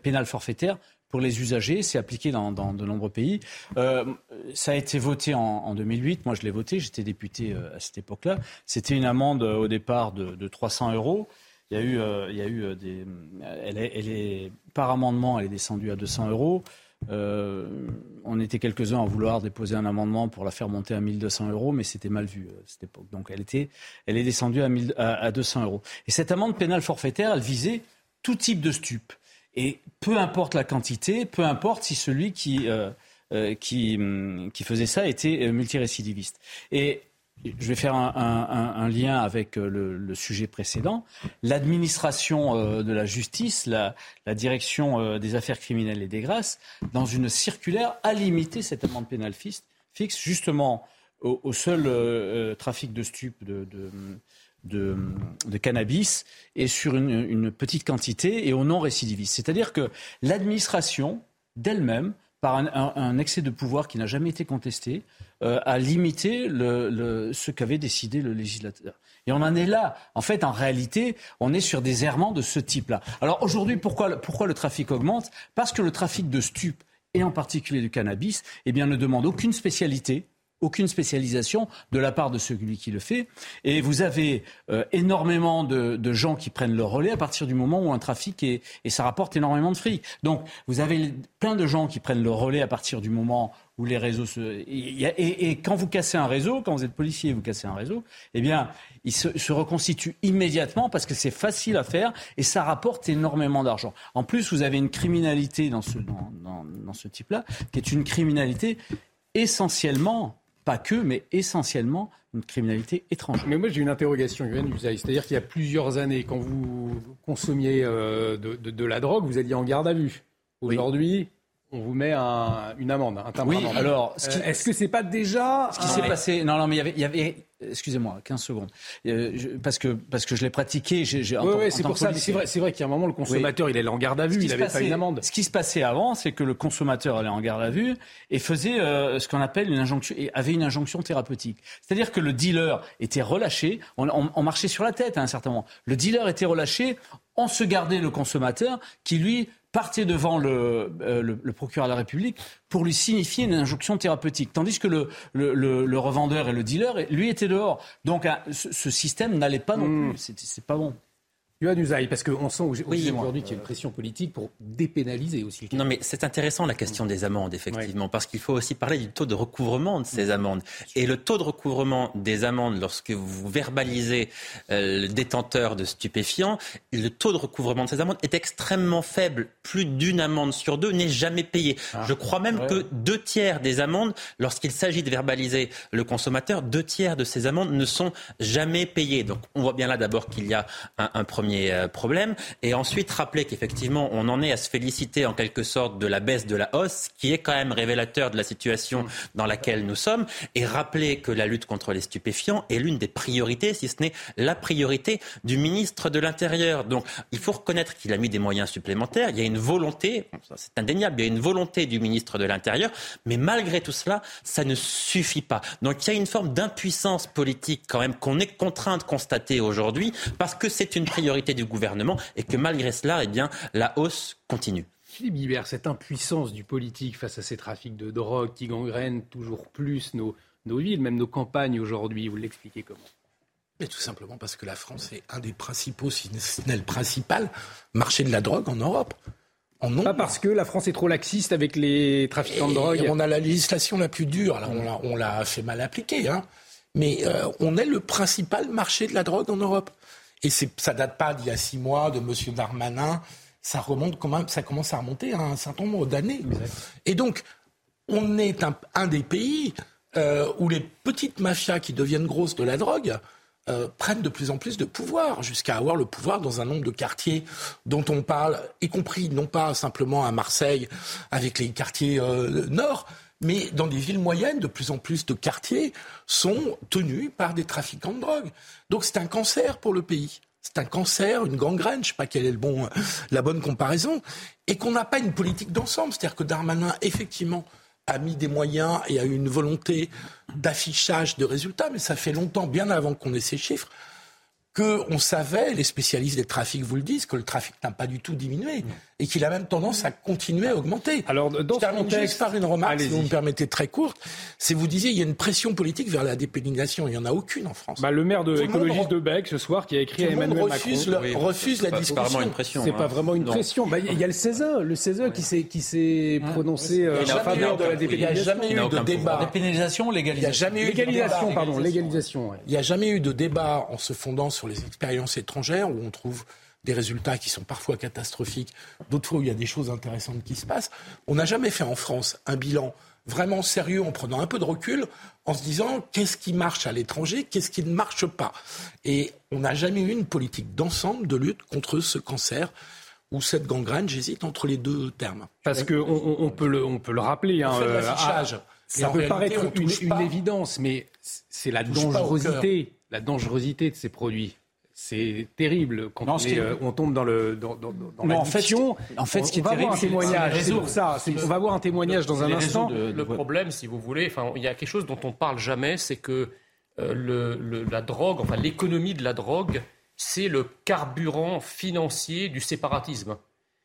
pénale forfaitaire pour les usagers. C'est appliqué dans, de nombreux pays. Euh, ça a été voté en, 2008. Moi, je l'ai voté. J'étais député euh, à cette époque-là. C'était une amende euh, au départ de, 300 euros. Il y a eu, il y a eu des. Elle est, par amendement, elle est descendue à 200 euros. on était quelques-uns à vouloir déposer un amendement pour la faire monter à 1200 euros, mais c'était mal vu à cette époque. Donc elle, était, elle est descendue à, 1000, à 200 euros. Et cette amende pénale forfaitaire, elle visait tout type de stupes. Et peu importe la quantité, peu importe si celui qui, euh, euh, hum, qui, faisait ça était euh, multirécidiviste. Et je vais faire un, lien avec le, sujet précédent. L'administration de la justice, la, direction des affaires criminelles et des grâces, dans une circulaire, a limité cette amende pénale fixe, justement au, au seul trafic de stupes, de, de, de, cannabis et sur une, petite quantité et au non-récidiviste. C'est-à-dire que l'administration d'elle-même, par un, excès de pouvoir qui n'a jamais été contesté, euh, a limité ce qu'avait décidé le législateur. Et on en est là. En fait, en réalité, on est sur des errements de ce type-là. Alors aujourd'hui, pourquoi, pourquoi le trafic augmente? Parce que le trafic de stupes, et en particulier du cannabis, eh bien, ne demande aucune spécialité aucune spécialisation de la part de celui qui le fait. Et vous avez euh, énormément de, gens qui prennent le relais à partir du moment où un trafic est, et ça rapporte énormément de fric. Donc vous avez plein de gens qui prennent le relais à partir du moment où les réseaux se... Et, quand vous cassez un réseau, quand vous êtes policier et vous cassez un réseau, eh bien, il se, reconstitue immédiatement parce que c'est facile à faire et ça rapporte énormément d'argent. En plus, vous avez une criminalité dans ce type-là, qui est une criminalité essentiellement pas que, mais essentiellement une criminalité étrangère. Mais moi j'ai une interrogation, C'est-à-dire qu'il y a plusieurs années, quand vous consommiez euh, de, la drogue, vous alliez en garde à vue. Aujourd'hui, on vous met une amende, un timbre Oui, alors, euh, est-ce que c'est pas déjà ce qui s'est passé Non, non, mais il y avait, excusez-moi, 15 secondes, euh, parce que parce que je l'ai pratiqué. J'ai, oui, oui, c'est pour ça. Mais c'est vrai, c'est vrai qu'à un moment, le consommateur, il est en garde à vue, il n'avait pas une amende. Ce qui se passait avant, c'est que le consommateur allait en garde à vue et faisait euh, ce qu'on appelle une injonction, et avait une injonction thérapeutique. C'est-à-dire que le dealer était relâché. On, on marchait sur la tête à un certain moment. Le dealer était relâché. On se gardait le consommateur qui lui partait devant euh, le, le, procureur de la République pour lui signifier une injonction thérapeutique. Tandis que le, le revendeur et le dealer, lui, étaient dehors. Donc ce, système n'allait pas non hmm. plus. C'est pas bon. Yohann Usaï, parce qu'on sent aujourd'hui qu'il y a une pression politique pour dépénaliser aussi. Non, mais c'est intéressant la question des amendes, effectivement, parce qu'il faut aussi parler du taux de recouvrement de ces amendes. Et le taux de recouvrement des amendes, lorsque vous verbalisez euh, le détenteur de stupéfiants, le taux de recouvrement de ces amendes est extrêmement faible. Plus d'une amende sur deux n'est jamais payée. Ah. Je crois même que deux tiers des amendes, lorsqu'il s'agit de verbaliser le consommateur, deux tiers de ces amendes ne sont jamais payées. Donc on voit bien là d'abord qu'il y a un, un premier euh, problème. Et ensuite, rappeler qu'effectivement, on en est à se féliciter en quelque sorte de la baisse de la hausse, qui est quand même révélateur de la situation dans laquelle nous sommes. Et rappeler que la lutte contre les stupéfiants est l'une des priorités, si ce n'est la priorité du ministre de l'Intérieur. Donc, il faut reconnaître qu'il a mis des moyens supplémentaires. Il y a une volonté, c'est indéniable, il y a une volonté du ministre de l'Intérieur. Mais malgré tout cela, ça ne suffit pas. Donc, il y a une forme d'impuissance politique quand même qu'on est contraint de constater aujourd'hui parce que c'est une priorité du gouvernement et que malgré cela, eh bien, la hausse continue. Philippe Guibert, cette impuissance du politique face à ces trafics de drogue qui gangrènent toujours plus nos, nos villes, même nos campagnes aujourd'hui, vous l'expliquez comment? Mais tout simplement parce que la France est un des principaux, si ce n'est le principal, marché de la drogue en Europe. En Pas parce que la France est trop laxiste avec les trafiquants de drogue. on a la législation la plus dure, alors on l'a fait mal appliquer, hein. mais euh, on est le principal marché de la drogue en Europe. Et ça date pas d'il y a six mois, de M. Darmanin. Ça remonte quand même, ça commence à remonter à un certain nombre d'années. Et donc, on est un, des pays euh, où les petites mafias qui deviennent grosses de la drogue euh, prennent de plus en plus de pouvoir, jusqu'à avoir le pouvoir dans un nombre de quartiers dont on parle, y compris non pas simplement à Marseille avec les quartiers euh, nord, mais dans des villes moyennes, de plus en plus de quartiers sont tenus par des trafiquants de drogue. Donc c'est un cancer pour le pays. C'est un cancer, une gangrène, je ne sais pas quelle est le bon, la bonne comparaison, et qu'on n'a pas une politique d'ensemble. C'est-à-dire que Darmanin, effectivement, a mis des moyens et a eu une volonté d'affichage de résultats, mais ça fait longtemps, bien avant qu'on ait ces chiffres, qu'on savait, les spécialistes des trafics vous le disent, que le trafic n'a pas du tout diminué et qu'il a même tendance à continuer à augmenter. Alors, dans ce contexte, juste par une remarque, si vous me permettez très courte, c'est vous disiez il y a une pression politique vers la dépénalisation, il n'y en a aucune en France. Bah, le maire de écologiste de Bec ce soir qui a écrit à Emmanuel refuse Macron, refuse la discussion. C'est pas vraiment une pression. C'est pas hein. vraiment une pression. Bah, il y a le CESE, le CESE qui s'est qui s'est prononcé euh, en faveur de la dépénalisation. Il n'y a jamais eu de débat. Dépénalisation, pardon, légalisation. Il n'y a jamais eu de débat en se fondant sur les expériences étrangères où on trouve des résultats qui sont parfois catastrophiques, d'autres fois où il y a des choses intéressantes qui se passent. On n'a jamais fait en France un bilan vraiment sérieux en prenant un peu de recul, en se disant qu'est-ce qui marche à l'étranger, qu'est-ce qui ne marche pas? Et on n'a jamais eu une politique d'ensemble de lutte contre ce cancer ou cette gangrène, j'hésite entre les deux termes. Parce qu'on on, peut, le, on peut le rappeler. Hein, euh, ah, ça peut paraître une, une, évidence, mais c'est la dangerosité, la dangerosité de ces produits. C'est terrible quand on, euh, on, tombe dans le dans, dans, dans en fait, en fait, ce qui est terrible, c'est pour ça. On va voir un témoignage dans un instant. le problème, si vous voulez, enfin, il y a quelque chose dont on parle jamais, c'est que euh, le, la drogue, enfin l'économie de la drogue, c'est le carburant financier du séparatisme.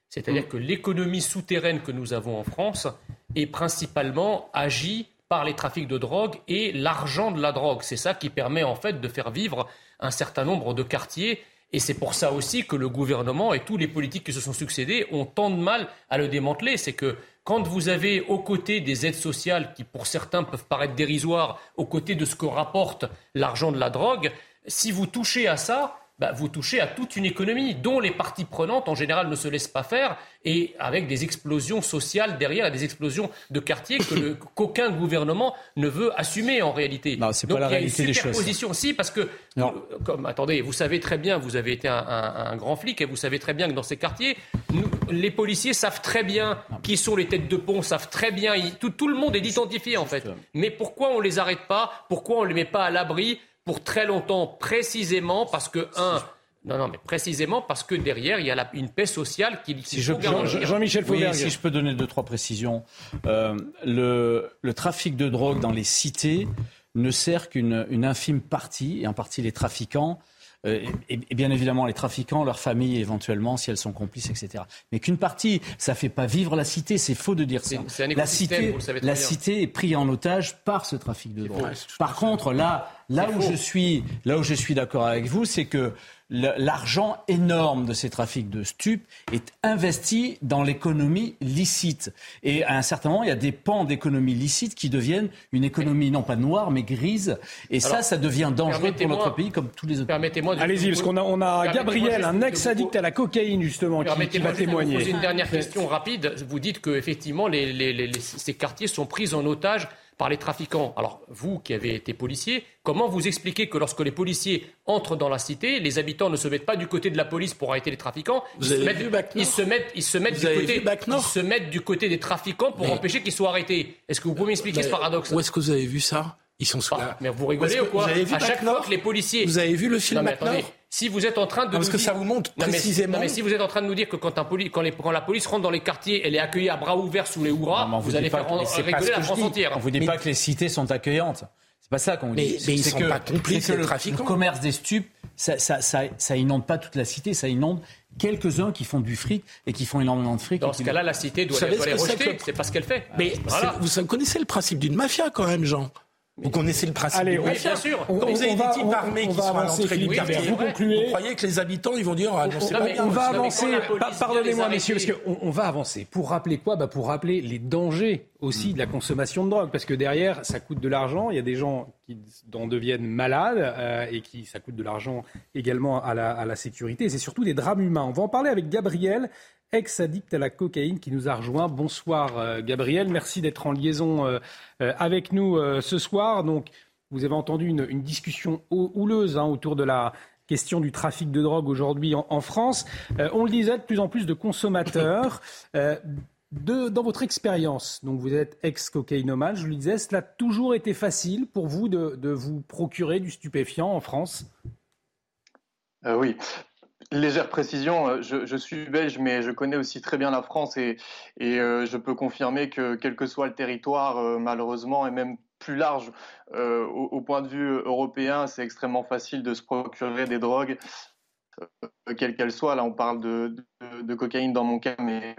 C'est-à-dire mm. que l'économie souterraine que nous avons en France est principalement agie par les trafics de drogue et l'argent de la drogue. C'est ça qui permet en fait de faire vivre un certain nombre de quartiers. Et c'est pour ça aussi que le gouvernement et tous les politiques qui se sont succédés ont tant de mal à le démanteler. C'est que quand vous avez aux côtés des aides sociales qui pour certains peuvent paraître dérisoires, aux côtés de ce que rapporte l'argent de la drogue, si vous touchez à ça, bah, vous touchez à toute une économie dont les parties prenantes, en général, ne se laissent pas faire et avec des explosions sociales derrière et des explosions de quartiers que qu'aucun gouvernement ne veut assumer en réalité. Non, c'est pas la réalité des choses. aussi parce que, non. comme attendez, vous savez très bien, vous avez été un, un, grand flic et vous savez très bien que dans ces quartiers, nous, les policiers savent très bien qui sont les têtes de pont, savent très bien, tout, tout le monde est identifié en fait. Mais pourquoi on les arrête pas? Pourquoi on les met pas à l'abri pour très longtemps, précisément parce que, un, non, non, mais précisément parce que derrière, il y a une paix sociale qui, si je, Jean-Michel Jean si je peux donner deux, trois précisions. Euh, le, le, trafic de drogue dans les cités ne sert qu'une infime partie, et en partie les trafiquants, euh, et, bien évidemment les trafiquants, leurs familles éventuellement, si elles sont complices, etc. Mais qu'une partie, ça fait pas vivre la cité, c'est faux de dire ça. la cité, la cité est prise en otage par ce trafic de drogue. Par contre, là, là où je suis, là où je suis d'accord avec vous, c'est que l'argent énorme de ces trafics de stupes est investi dans l'économie licite. Et à un certain moment, il y a des pans d'économie licite qui deviennent une économie non pas noire, mais grise. Et ça, ça devient dangereux pour notre pays comme tous les autres. Permettez-moi Allez-y, parce qu'on a, on a Gabriel, un ex-addict à la cocaïne, justement, qui, qui va témoigner. Je vous poser une dernière question rapide. Vous dites que effectivement, les, ces quartiers sont pris en otage par les trafiquants. Alors, vous qui avez été policier, comment vous expliquez que lorsque les policiers entrent dans la cité, les habitants ne se mettent pas du côté de la police pour arrêter les trafiquants ils, se mettent, ils, se mettent, ils se mettent, du côté, ils se mettent du côté des trafiquants pour empêcher qu'ils soient arrêtés. Est-ce que vous pouvez m'expliquer ce paradoxe? Où est-ce que vous avez vu ça? Ils sont sous Mais vous rigolez ou quoi À chaque fois que les policiers. Vous avez vu le film non, si vous êtes en train de. parce que ça vous montre précisément. mais, si vous êtes en train de nous dire que quand, un poli... quand, les... quand, la police rentre dans les quartiers, elle est accueillie à bras ouverts sous les hurrahs, vous, allez faire rigoler la France entière. On vous dit pas que les cités sont accueillantes. C'est pas ça qu'on vous dit. Mais, ils sont que, pas complices, que le, le, commerce des stupes, ça, ça, ça, ça, inonde pas toute la cité, ça inonde quelques-uns qui font du fric et qui font énormément de fric. Dans ce cas-là, la cité doit, les, doit les rejeter. C'est pas ce qu'elle fait. Mais vous connaissez le principe d'une mafia quand même, Jean vous connaissez le principe Allez, oui, bien sûr. Quand vous avez des types armés qui sont à l'entrée du quartier, vous, concluez. vous croyez que les habitants, ils vont dire ah, non, c'est pas bien. On va avancer. Pardonnez-moi, messieurs, parce qu'on on va avancer. Pour rappeler quoi? Bah Pour rappeler les dangers aussi de la consommation de drogue. Parce que derrière, ça coûte de l'argent. Il y a des gens qui en deviennent malades euh, et qui ça coûte de l'argent également à la, sécurité. C'est surtout des drames humains. On va en parler avec Gabriel ex-addict à la cocaïne, qui nous a rejoint. Bonsoir euh, Gabriel, merci d'être en liaison euh, avec nous ce soir. Donc, vous avez entendu une, discussion houleuse hein, autour de la question du trafic de drogue aujourd'hui en, France. on le disait, de plus en plus de consommateurs. Dans votre expérience, donc vous êtes ex-cocaïnomane, je le disais, cela a toujours été facile pour vous de, vous procurer du stupéfiant en France? Oui, Légère précision, euh, je, suis belge, mais je connais aussi très bien la France et, euh, je peux confirmer que quel que soit le territoire, euh, malheureusement, et même plus large au, point de vue européen, c'est extrêmement facile de se procurer des drogues, quelles qu'elles soient. Là, on parle de, cocaïne dans mon cas, mais,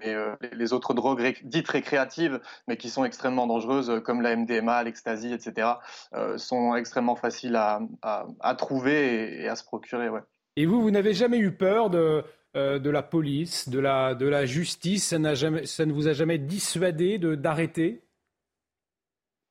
les autres drogues dites récréatives, mais qui sont extrêmement dangereuses, comme la MDMA, l'ecstasy, etc., sont extrêmement faciles à, trouver et, à se procurer. Et vous, vous n'avez jamais eu peur de, euh, de la police, de la, de la justice? Ça, jamais, ça ne vous a jamais dissuadé d'arrêter?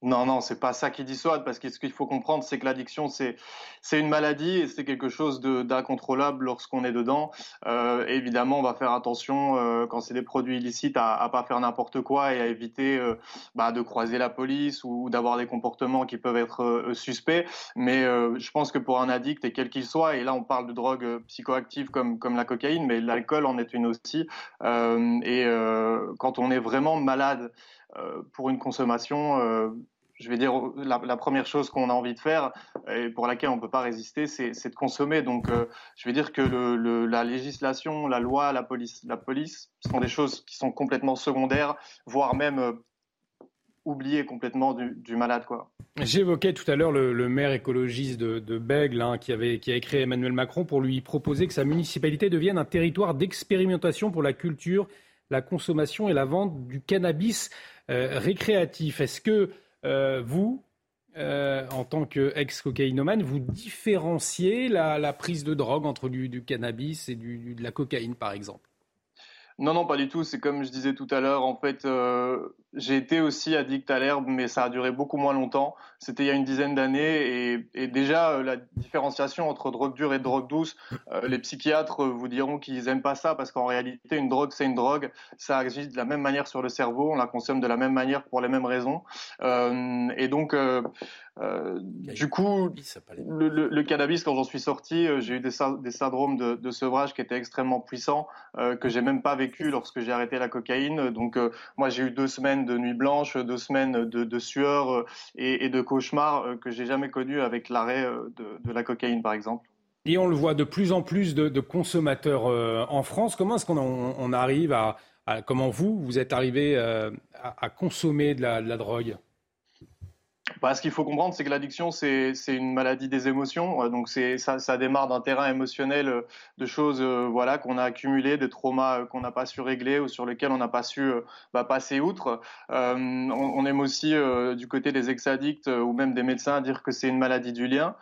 Non, non, c'est pas ça qui dissuade, parce que ce qu'il faut comprendre, c'est que l'addiction, c'est c'est une maladie et c'est quelque chose d'incontrôlable lorsqu'on est dedans. Euh, évidemment, on va faire attention euh, quand c'est des produits illicites à, à pas faire n'importe quoi et à éviter euh, bah, de croiser la police ou, d'avoir des comportements qui peuvent être euh, suspects. Mais euh, je pense que pour un addict et quel qu'il soit, et là on parle de drogues psychoactives comme comme la cocaïne, mais l'alcool en est une aussi. et quand on est vraiment malade pour une consommation, euh, je vais dire, la, première chose qu'on a envie de faire et pour laquelle on ne peut pas résister, c'est de consommer. Donc, euh, je vais dire que la législation, la loi, la police, la police sont des choses qui sont complètement secondaires, voire même oubliées complètement du, malade. J'évoquais tout à l'heure le, maire écologiste de, de Bègle hein, qui, avait, qui a écrit Emmanuel Macron pour lui proposer que sa municipalité devienne un territoire d'expérimentation pour la culture, la consommation et la vente du cannabis euh, récréatif. Est-ce que euh, vous, euh, en tant qu'ex-cocaïnomane, vous différenciez la, prise de drogue entre du, cannabis et de la cocaïne, par exemple? Non, non, pas du tout. C'est comme je disais tout à l'heure. En fait, j'ai été aussi addict à l'herbe, mais ça a duré beaucoup moins longtemps. C'était il y a une dizaine d'années. Et, déjà, euh, la différenciation entre drogue dure et drogue douce, euh, les psychiatres vous diront qu'ils n'aiment pas ça parce qu'en réalité, une drogue, c'est une drogue. Ça agit de la même manière sur le cerveau. On la consomme de la même manière pour les mêmes raisons. et donc, du coup, le, cannabis, quand j'en suis sorti, j'ai eu des, syndromes de, de, sevrage qui étaient extrêmement puissants, que j'ai même pas vécu lorsque j'ai arrêté la cocaïne. Donc euh, moi j'ai eu deux semaines de nuit blanche, deux semaines de, sueur euh, et, de cauchemars euh, que j'ai jamais connus avec l'arrêt de, la cocaïne par exemple. Et on le voit de plus en plus de, consommateurs en France. Comment est-ce qu'on arrive à, comment vous vous êtes arrivé à, consommer de la drogue? Bah, ce qu'il faut comprendre, c'est que l'addiction, c'est une maladie des émotions. Donc, ça, ça démarre d'un terrain émotionnel euh, de choses euh, voilà, qu'on a accumulées, des traumas euh, qu'on n'a pas su régler ou sur lesquels on n'a pas su bah, passer outre. on, aime aussi, du côté des ex-addicts ou même des médecins, dire que c'est une maladie du lien.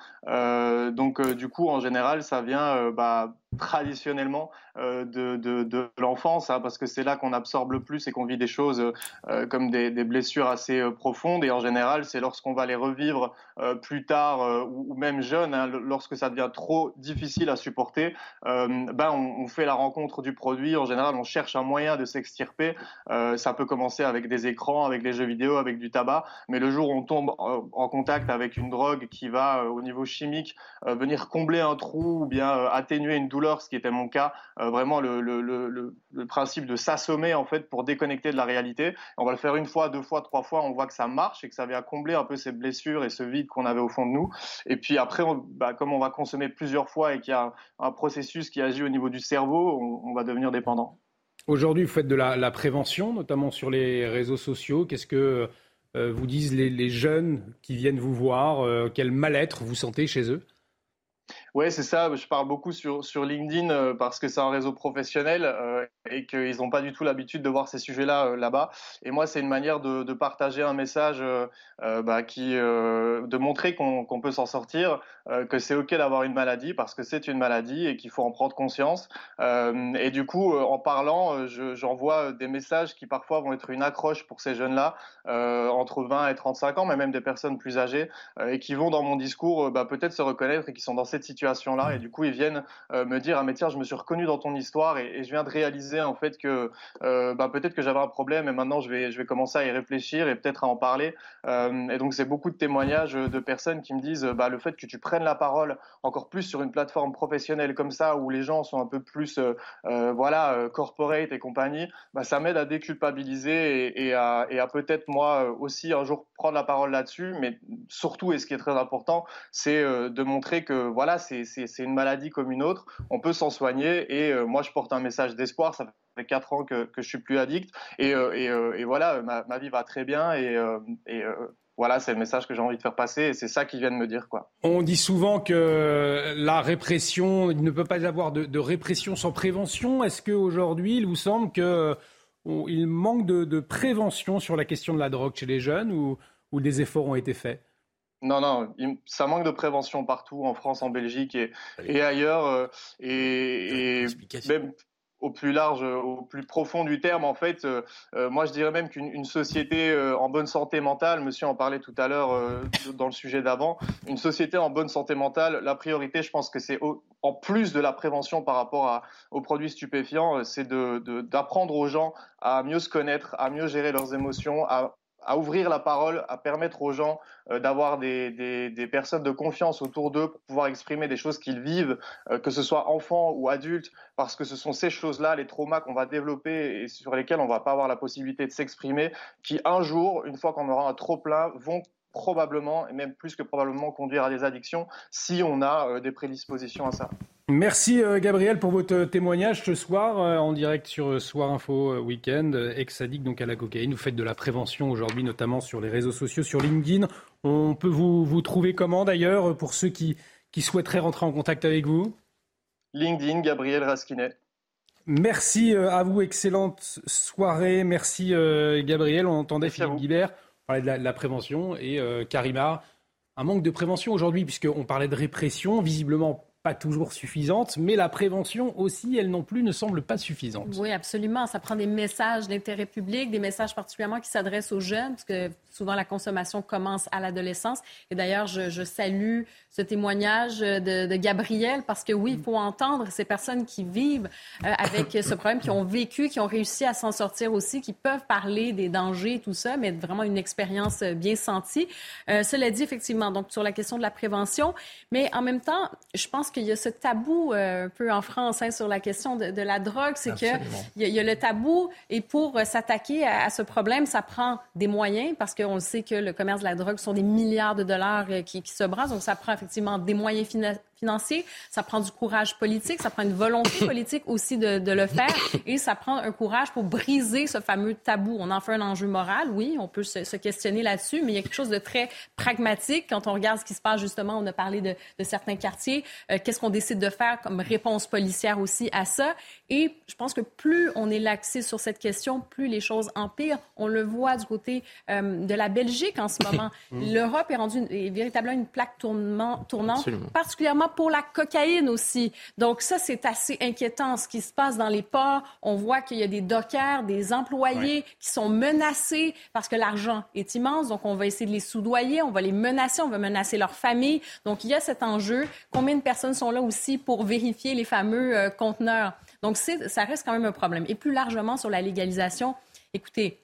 donc, du coup, en général, ça vient bah, traditionnellement euh, de, de, de l'enfance, hein, parce que c'est là qu'on absorbe le plus et qu'on vit des choses euh, comme des, des, blessures assez euh, profondes. Et en général, c'est lorsqu'on va les revivre euh, plus tard euh, ou, même jeune, hein, lorsque ça devient trop difficile à supporter, ben on, on, fait la rencontre du produit. En général, on cherche un moyen de s'extirper. ça peut commencer avec des écrans, avec des jeux vidéo, avec du tabac, mais le jour où on tombe en contact avec une drogue qui va, au niveau chimique, venir combler un trou ou bien atténuer une douleur, ce qui était mon cas, euh, vraiment le, principe de s'assommer en fait pour déconnecter de la réalité. On va le faire une fois, deux fois, trois fois, on voit que ça marche et que ça vient combler un peu ces blessures et ce vide qu'on avait au fond de nous. Et puis après, bah, comme on va consommer plusieurs fois et qu'il y a un, processus qui agit au niveau du cerveau, on, va devenir dépendant. Aujourd'hui, vous faites de la, prévention, notamment sur les réseaux sociaux. Qu'est-ce que euh, vous disent les, les, jeunes qui viennent vous voir euh, Quel mal-être vous sentez chez eux? Ouais, c'est ça. Je parle beaucoup sur, sur LinkedIn euh, parce que c'est un réseau professionnel euh, et qu'ils n'ont pas du tout l'habitude de voir ces sujets-là euh, là-bas. Et moi, c'est une manière de, partager un message bah, qui, de montrer qu'on peut s'en sortir, que c'est OK d'avoir une maladie parce que c'est une maladie et qu'il faut en prendre conscience. et du coup, en parlant, j'envoie des messages qui parfois vont être une accroche pour ces jeunes-là, entre 20 et 35 ans, mais même des personnes plus âgées, et qui vont dans mon discours bah, peut-être se reconnaître et qui sont dans cette situation-là. Et du coup, ils viennent euh, me dire, ah mais tiens, je me suis reconnu dans ton histoire et, je viens de réaliser en fait que euh, bah, peut-être que j'avais un problème et maintenant je vais, je vais commencer à y réfléchir et peut-être à en parler. Euh, et donc, c'est beaucoup de témoignages de personnes qui me disent, bah, le fait que tu prennes la parole encore plus sur une plateforme professionnelle comme ça, où les gens sont un peu plus, voilà, corporate et compagnie, bah, ça m'aide à déculpabiliser et, à, peut-être moi aussi un jour prendre la parole là-dessus. Mais surtout, et ce qui est très important, c'est de montrer que voilà, c'est une maladie comme une autre. On peut s'en soigner et euh, moi, je porte un message d'espoir. Ça fait quatre ans que, que je suis plus addict et, euh, euh, et, voilà, ma, vie va très bien et, et voilà, c'est le message que j'ai envie de faire passer et c'est ça qu'ils viennent me dire. Quoi. On dit souvent que la répression, il ne peut pas y avoir de, répression sans prévention. Est-ce qu'aujourd'hui, il vous semble qu'il manque de, prévention sur la question de la drogue chez les jeunes ou, ou des efforts ont été faits? Non, non, ça manque de prévention partout, en France, en Belgique et, et ailleurs. Euh, et, et même au plus large, au plus profond du terme, en fait, euh, euh, moi je dirais même qu'une société en bonne santé mentale, monsieur en parlait tout à l'heure dans le sujet d'avant, une société en bonne santé mentale, la priorité, je pense que c'est en plus de la prévention par rapport à, aux produits stupéfiants, c'est d'apprendre de, aux gens à mieux se connaître, à mieux gérer leurs émotions, à à ouvrir la parole, à permettre aux gens euh, d'avoir des, des, personnes de confiance autour d'eux pour pouvoir exprimer des choses qu'ils vivent, euh, que ce soit enfants ou adultes, parce que ce sont ces choses-là, les traumas qu'on va développer et sur lesquels on va pas avoir la possibilité de s'exprimer, qui un jour, une fois qu'on aura un trop plein, vont probablement, et même plus que probablement, conduire à des addictions si on a euh, des prédispositions à ça. Merci euh, Gabriel pour votre témoignage ce soir euh, en direct sur Soir Info Weekend, ex-addict donc à la cocaïne. Vous faites de la prévention aujourd'hui, notamment sur les réseaux sociaux, sur LinkedIn. On peut vous, vous trouver comment d'ailleurs pour ceux qui, qui souhaiteraient rentrer en contact avec vous? LinkedIn, Gabriel Raskinet. Merci à vous, excellente soirée. Merci Gabriel. On entendait Philippe Guibert parlait de la, prévention et euh, Karima, un manque de prévention aujourd'hui puisqu'on parlait de répression. Visiblement, pas toujours suffisante, mais la prévention aussi, elle non plus, ne semble pas suffisante. Oui, absolument. Ça prend des messages d'intérêt public, des messages particulièrement qui s'adressent aux jeunes, parce que souvent la consommation commence à l'adolescence. Et d'ailleurs, je, salue ce témoignage de, de, Gabriel, parce que oui, il faut entendre ces personnes qui vivent euh, avec ce problème, qui ont vécu, qui ont réussi à s'en sortir aussi, qui peuvent parler des dangers, tout ça, mais vraiment une expérience bien sentie. Euh, cela dit, effectivement, donc sur la question de la prévention, mais en même temps, je pense qu'il y a ce tabou euh, un peu en France hein, sur la question de, la drogue, c'est que il y, a le tabou et pour s'attaquer à, ce problème, ça prend des moyens parce qu'on sait que le commerce de la drogue sont des milliards de dollars euh, qui, qui se brassent, donc ça prend effectivement des moyens financiers financier, ça prend du courage politique, ça prend une volonté politique aussi de, de, le faire et ça prend un courage pour briser ce fameux tabou. On en fait un enjeu moral, oui, on peut se, se questionner là-dessus, mais il y a quelque chose de très pragmatique quand on regarde ce qui se passe justement. On a parlé de, de certains quartiers. Euh, qu'est-ce qu'on décide de faire comme réponse policière aussi à ça? Et je pense que plus on est laxé sur cette question, plus les choses empirent. On le voit du côté euh, de la Belgique en ce moment. L'Europe est rendue est véritablement une plaque tournante, particulièrement pour la cocaïne aussi. Donc ça, c'est assez inquiétant ce qui se passe dans les ports. On voit qu'il y a des dockers, des employés qui sont menacés parce que l'argent est immense. Donc on va essayer de les soudoyer, on va les menacer, on va menacer leur famille. Donc il y a cet enjeu. Combien de personnes sont là aussi pour vérifier les fameux euh, conteneurs? Donc ça reste quand même un problème. Et plus largement sur la légalisation, écoutez,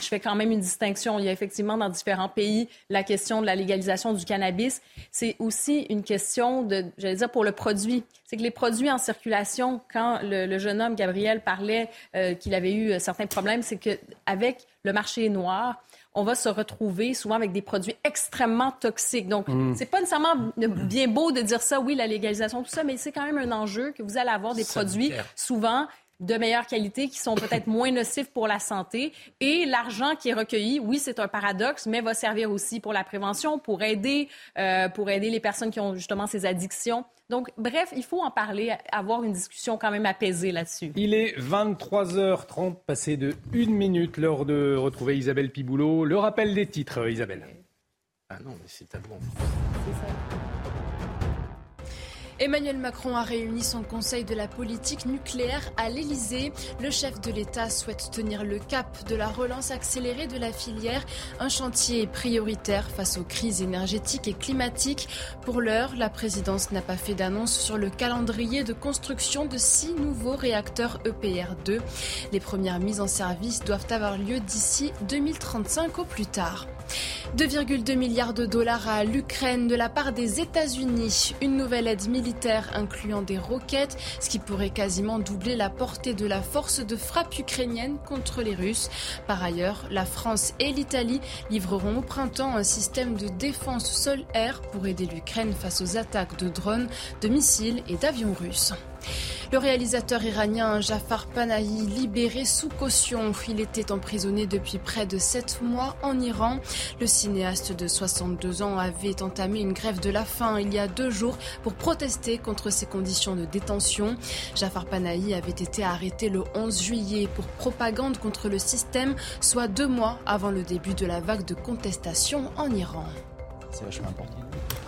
je fais quand même une distinction. Il y a effectivement dans différents pays la question de la légalisation du cannabis. C'est aussi une question de, j'allais dire, pour le produit. C'est que les produits en circulation, quand le, jeune homme Gabriel parlait euh, qu'il avait eu euh, certains problèmes, c'est qu'avec le marché noir, on va se retrouver souvent avec des produits extrêmement toxiques. Donc, mm. c'est pas nécessairement bien beau de dire ça, oui, la légalisation, tout ça, mais c'est quand même un enjeu que vous allez avoir des produits souvent de meilleure qualité qui sont peut-être moins nocifs pour la santé. Et l'argent qui est recueilli, oui, c'est un paradoxe, mais va servir aussi pour la prévention, pour aider, euh, pour aider les personnes qui ont justement ces addictions. Donc, bref, il faut en parler, avoir une discussion quand même apaisée là-dessus. Il est 23h30, passé de une minute, l'heure de retrouver Isabelle Piboulot. Le rappel des titres, Isabelle. Ah non, mais c'est tellement... C'est ça. Emmanuel Macron a réuni son conseil de la politique nucléaire à l'Elysée. Le chef de l'État souhaite tenir le cap de la relance accélérée de la filière, un chantier prioritaire face aux crises énergétiques et climatiques. Pour l'heure, la présidence n'a pas fait d'annonce sur le calendrier de construction de six nouveaux réacteurs EPR2. Les premières mises en service doivent avoir lieu d'ici 2035 au plus tard. 2,2 milliards de dollars à l'Ukraine de la part des États-Unis. Une nouvelle aide militaire incluant des roquettes, ce qui pourrait quasiment doubler la portée de la force de frappe ukrainienne contre les Russes. Par ailleurs, la France et l'Italie livreront au printemps un système de défense sol-air pour aider l'Ukraine face aux attaques de drones, de missiles et d'avions russes. Le réalisateur iranien Jafar Panahi, libéré sous caution, il était emprisonné depuis près de sept mois en Iran. Le cinéaste de 62 ans avait entamé une grève de la faim il y a deux jours pour protester contre ses conditions de détention. Jafar Panahi avait été arrêté le 11 juillet pour propagande contre le système, soit deux mois avant le début de la vague de contestation en Iran. C'est vachement important.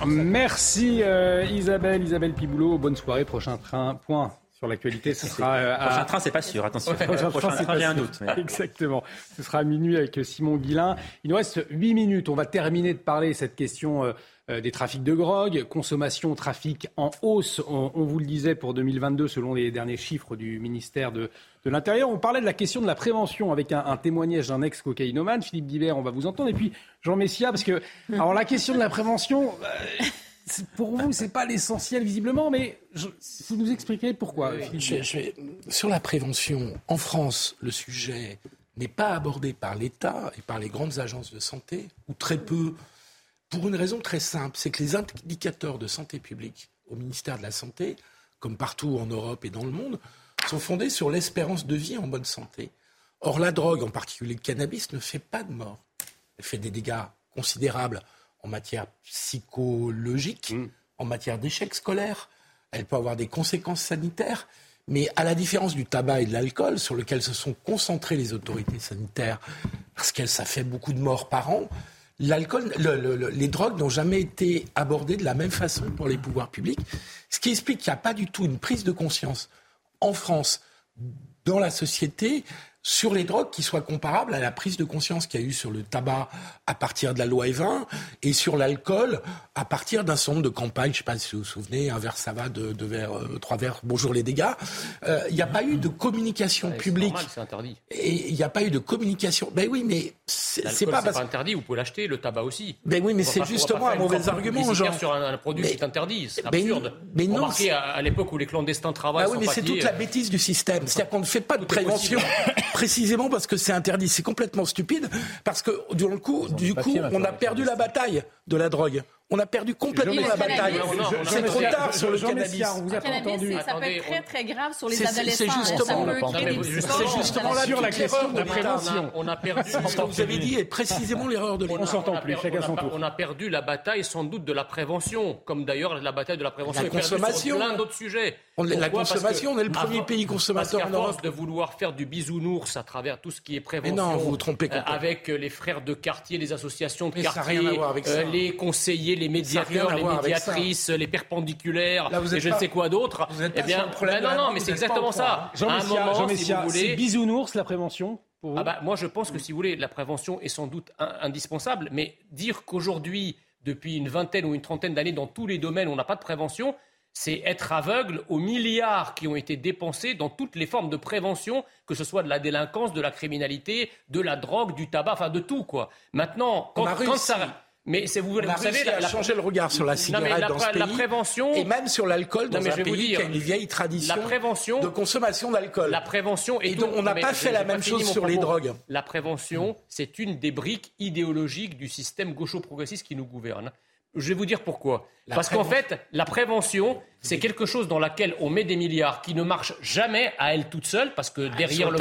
Merci euh, Isabelle, Isabelle Piboulot. Bonne soirée. Prochain train. Point sur l'actualité. Ce sera euh, prochain train, c'est pas sûr. Attention. prochain, train, j'ai un doute. Exactement. Ce sera à minuit avec Simon Guillain. Il nous reste huit minutes. On va terminer de parler cette question. Euh, euh, des trafics de drogue, consommation, trafic en hausse, on, vous le disait pour 2022 selon les derniers chiffres du ministère de, l'Intérieur. On parlait de la question de la prévention avec un, témoignage d'un ex-cocaïnomane, Philippe Guibert, on va vous entendre, et puis Jean Messia, parce que alors la question de la prévention, pour vous, c'est pas l'essentiel visiblement, mais vous nous expliquez pourquoi. sur la prévention, en France, le sujet n'est pas abordé par l'État et par les grandes agences de santé, ou très peu, pour une raison très simple, c'est que les indicateurs de santé publique au ministère de la Santé, comme partout en Europe et dans le monde, sont fondés sur l'espérance de vie en bonne santé. Or, la drogue, en particulier le cannabis, ne fait pas de mort. Elle fait des dégâts considérables en matière psychologique, mm. en matière d'échec scolaire. Elle peut avoir des conséquences sanitaires. Mais à la différence du tabac et de l'alcool, sur lequel se sont concentrées les autorités sanitaires, parce que ça fait beaucoup de morts par an, l'alcool, les drogues n'ont jamais été abordées de la même façon pour les pouvoirs publics, ce qui explique qu'il n'y a pas du tout une prise de conscience en France, dans la société, sur les drogues qui soient comparables à la prise de conscience qu'il y a eu sur le tabac à partir de la loi E20 et sur l'alcool à partir d'un certain nombre de campagnes. Je ne sais pas si vous vous souvenez, un verre ça va, deux, verres, euh, trois verres, bonjour les dégâts. Euh, il n'y a pas eu de communication publique. C'est interdit. Et il n'y a pas eu de communication. Ben oui, mais c'est pas, pas interdit. Vous pouvez l'acheter, le tabac aussi. Ben oui, mais c'est justement un mauvais argument, genre. sur un, produit qui est interdit, c'est ben absurde. Mais non. Remarquez, à, à l'époque où les clandestins travaillent. Ben oui, mais c'est toute la bêtise du système. C'est-à-dire qu'on ne fait pas de prévention précisément parce que c'est interdit. C'est complètement stupide parce que du coup, du coup, on a perdu la bataille de la drogue. On a perdu complètement la bataille. C'est trop tard sur le cannabis. vous a entendu. Ça peut être très très grave sur les adolescents. C'est justement, c'est justement sur la question de la prévention. On a perdu. Ce que vous avez dit est précisément l'erreur de l'État. On s'entend plus. Chacun son tour. On a perdu la bataille sans doute de la prévention, comme d'ailleurs la bataille de la prévention est perdue sur plein d'autres sujets. La consommation, on est le premier pays consommateur en Europe. de vouloir faire du bisounours à travers tout ce qui est prévention. Mais non, vous vous trompez. Avec les frères de quartier, les associations de quartier, les conseillers, les médiateurs les médiatrices, les perpendiculaires, et je ne sais quoi d'autre. Eh bien, ben non, non, mais c'est exactement ça. Jean Messia, c'est bisounours la prévention ah bah, moi, je pense que si vous voulez, la prévention est sans doute indispensable, mais dire qu'aujourd'hui, depuis une vingtaine ou une trentaine d'années, dans tous les domaines, on n'a pas de prévention, c'est être aveugle aux milliards qui ont été dépensés dans toutes les formes de prévention, que ce soit de la délinquance, de la criminalité, de la drogue, du tabac, enfin de tout quoi. Maintenant, quand, quand ça mais c'est vous, vous savez, la, a changé le regard sur la cigarette dans ce pays, la prévention et même sur l'alcool dans un pays dire, qui a une vieille tradition la prévention, de consommation d'alcool. La prévention et donc on n'a pas fait la même chose sur les drogues. La prévention, c'est une des briques idéologiques du système gaucho-progressiste qui nous gouverne. Je vais vous dire pourquoi. Parce qu'en fait, la prévention, c'est quelque chose dans laquelle on met des milliards qui ne marche jamais à elle toute seule, parce que derrière, le,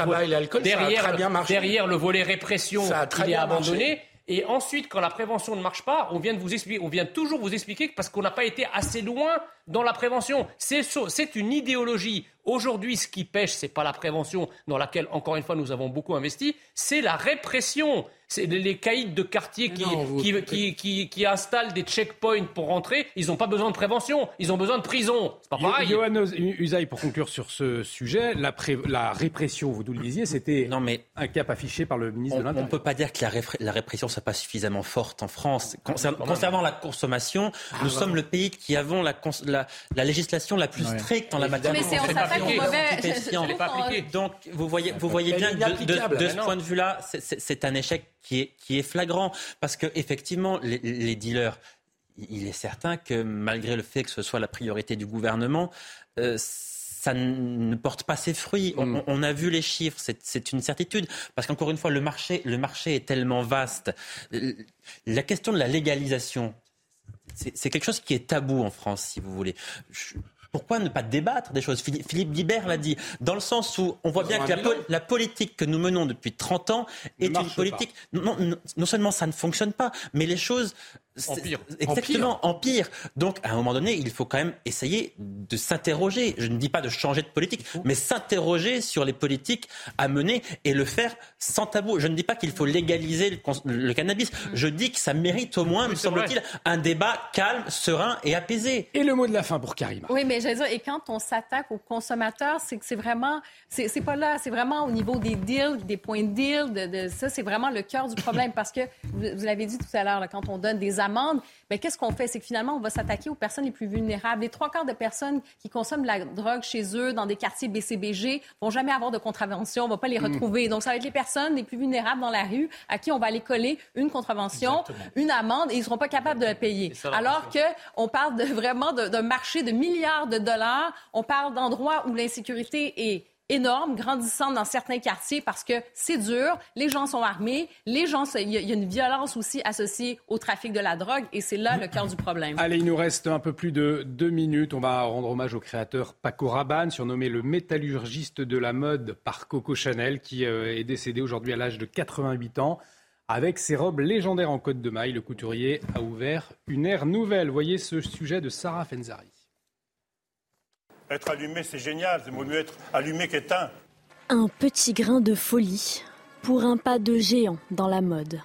derrière, derrière le volet répression, il est abandonné. Et ensuite, quand la prévention ne marche pas, on vient, de vous expliquer, on vient toujours vous expliquer parce qu'on n'a pas été assez loin dans la prévention. C'est une idéologie. Aujourd'hui, ce qui pêche, ce n'est pas la prévention dans laquelle, encore une fois, nous avons beaucoup investi, c'est la répression. C'est les caïds de quartier qui, qui, qui, installent des checkpoints pour rentrer. Ils n'ont pas besoin de prévention, ils ont besoin de prison. C'est pas pareil. Johan Usaï, pour conclure sur ce sujet, la, la répression, vous nous le disiez, c'était un cap affiché par le ministre on, de l'Intérieur. On ne peut pas dire que la, la répression soit pas suffisamment forte en France. concernant la consommation, ah, nous sommes le pays qui avons la, la, législation la plus stricte en la matière. Mais c'est au mauvais. Donc vous voyez, vous voyez bien que de, de ce point de vue-là, c'est un échec qui est, qui est flagrant. Parce que effectivement, les, les dealers, il est certain que malgré le fait que ce soit la priorité du gouvernement, euh, ça ne porte pas ses fruits. Mm. On, a vu les chiffres, c'est une certitude. Parce qu'encore une fois, le marché, le marché est tellement vaste. La question de la légalisation, c'est quelque chose qui est tabou en France, si vous voulez. Pourquoi ne pas débattre des choses Philippe Guibert l'a dit, dans le sens où on voit bien que la, politique que nous menons depuis 30 ans est une politique. Non, non, seulement ça ne fonctionne pas, mais les choses Empire. Exactement, empire. Donc, à un moment donné, il faut quand même essayer de s'interroger. Je ne dis pas de changer de politique, mais s'interroger sur les politiques à mener et le faire sans tabou. Je ne dis pas qu'il faut légaliser le, cannabis. Mm. Je dis que ça mérite au moins, me semble-t-il, un débat calme, serein et apaisé. Et le mot de la fin pour Karim. Oui, mais j'allais dire, et quand on s'attaque aux consommateurs, c'est que c'est vraiment, c'est pas là, c'est vraiment au niveau des deals, des points de deal, de, ça, c'est vraiment le cœur du problème parce que, vous, l'avez dit tout à l'heure, quand on donne des amende, mais qu'est-ce qu'on fait? C'est que finalement, on va s'attaquer aux personnes les plus vulnérables. Les trois quarts de personnes qui consomment de la drogue chez eux dans des quartiers BCBG vont jamais avoir de contravention, on va pas les hmm. retrouver. Donc, ça va être les personnes les plus vulnérables dans la rue à qui on va aller coller une contravention, une amende et ils seront pas capables de la payer. Alors que on parle de, vraiment d'un marché de milliards de dollars, on parle d'endroits où l'insécurité est énorme, grandissante dans certains quartiers parce que c'est dur, les gens sont armés, les gens, il y, a une violence aussi associée au trafic de la drogue et c'est là le cœur du problème. Allez, il nous reste un peu plus de deux minutes. On va rendre hommage au créateur Paco Rabanne, surnommé le métallurgiste de la mode par Coco Chanel, qui euh, est décédé aujourd'hui à l'âge de 88 ans. Avec ses robes légendaires en côte de maille, le couturier a ouvert une ère nouvelle. Voyez ce sujet de Sarah Fenzari. Être allumé, c'est génial. C'est mieux être allumé qu'éteint. Un petit grain de folie pour un pas de géant dans la mode.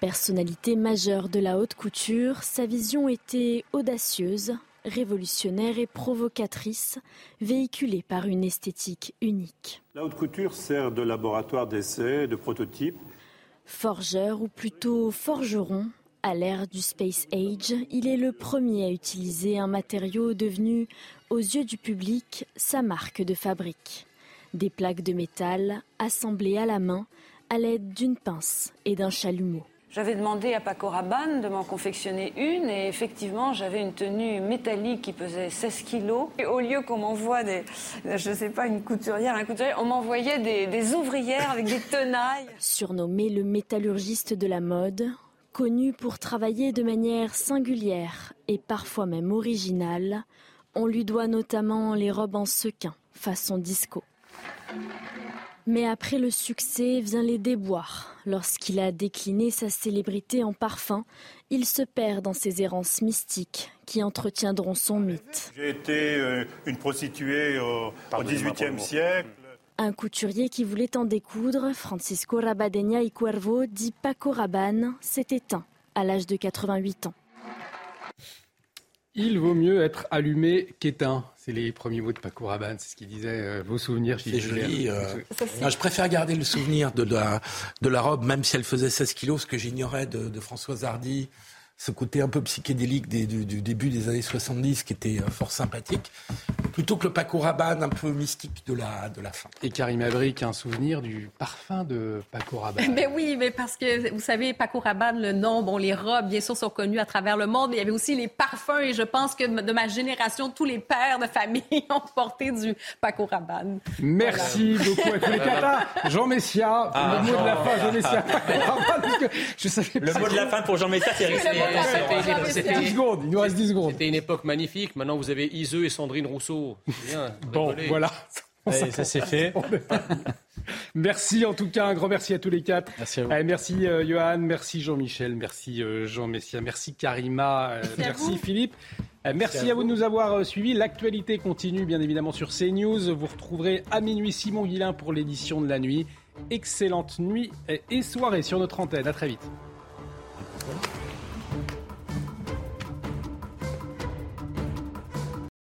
Personnalité majeure de la haute couture, sa vision était audacieuse, révolutionnaire et provocatrice, véhiculée par une esthétique unique. La haute couture sert de laboratoire d'essai, de prototype. Forgeur ou plutôt forgeron, à l'ère du Space Age, il est le premier à utiliser un matériau devenu, aux yeux du public, sa marque de fabrique. Des plaques de métal assemblées à la main à l'aide d'une pince et d'un chalumeau. J'avais demandé à Paco Rabanne de m'en confectionner une et effectivement j'avais une tenue métallique qui pesait 16 kilos. Et au lieu qu'on m'envoie des, je sais pas, une couturière, un couturier, on m'envoyait des, des ouvrières avec des tenailles. Surnommé le métallurgiste de la mode, connu pour travailler de manière singulière et parfois même originale, on lui doit notamment les robes en sequin, façon disco. Mais après le succès vient les déboires. Lorsqu'il a décliné sa célébrité en parfum, il se perd dans ses errances mystiques qui entretiendront son mythe. J'ai été euh, une prostituée au XVIIIe siècle. Un couturier qui voulait en découdre, Francisco Rabadenia y Cuervo, dit Paco Rabanne, s'est éteint à l'âge de 88 ans. Il vaut mieux être allumé qu'éteint. C'est les premiers mots de Paco Rabanne, c'est ce qu'il disait. Euh, vos souvenirs, joli. Euh, je préfère garder le souvenir de la, de la robe, même si elle faisait 16 kilos, ce que j'ignorais de, de Françoise Hardy, ce côté un peu psychédélique du, du, début des années 70 qui était euh, fort sympathique, plutôt que le Paco Rabanne un peu mystique de la, de la fin. Et Karim Abric, un souvenir du parfum de Paco Rabanne. Mais oui, mais parce que vous savez, Paco Rabanne, le nom, bon, les robes, bien sûr, sont connues à travers le monde, mais il y avait aussi les parfums et je pense que de ma génération, tous les pères de famille ont porté du Paco Rabanne. Merci voilà. beaucoup à tous les quatre. Jean Messia, ah, le mot de la fin, Jean Messia. je savais le mot de la fin pour Jean Messia, c'est resté. C'était 10 secondes, il nous reste 10 secondes. C'était une époque magnifique. Maintenant, vous avez Iseux et Sandrine Rousseau. Bien, bon, voilà. Allez, ça c'est fait. merci en tout cas, un grand merci à tous les quatre. Merci, à vous. Allez, merci euh, Johan, merci Jean-Michel, merci euh, Jean Messia, merci Karima, euh, merci, Philippe. Merci, merci à, vous de nous avoir suivis. L'actualité continue bien évidemment sur CNews. Vous retrouverez à minuit Simon Guillain pour l'édition de la nuit. Excellente nuit et soirée sur notre antenne. À très vite.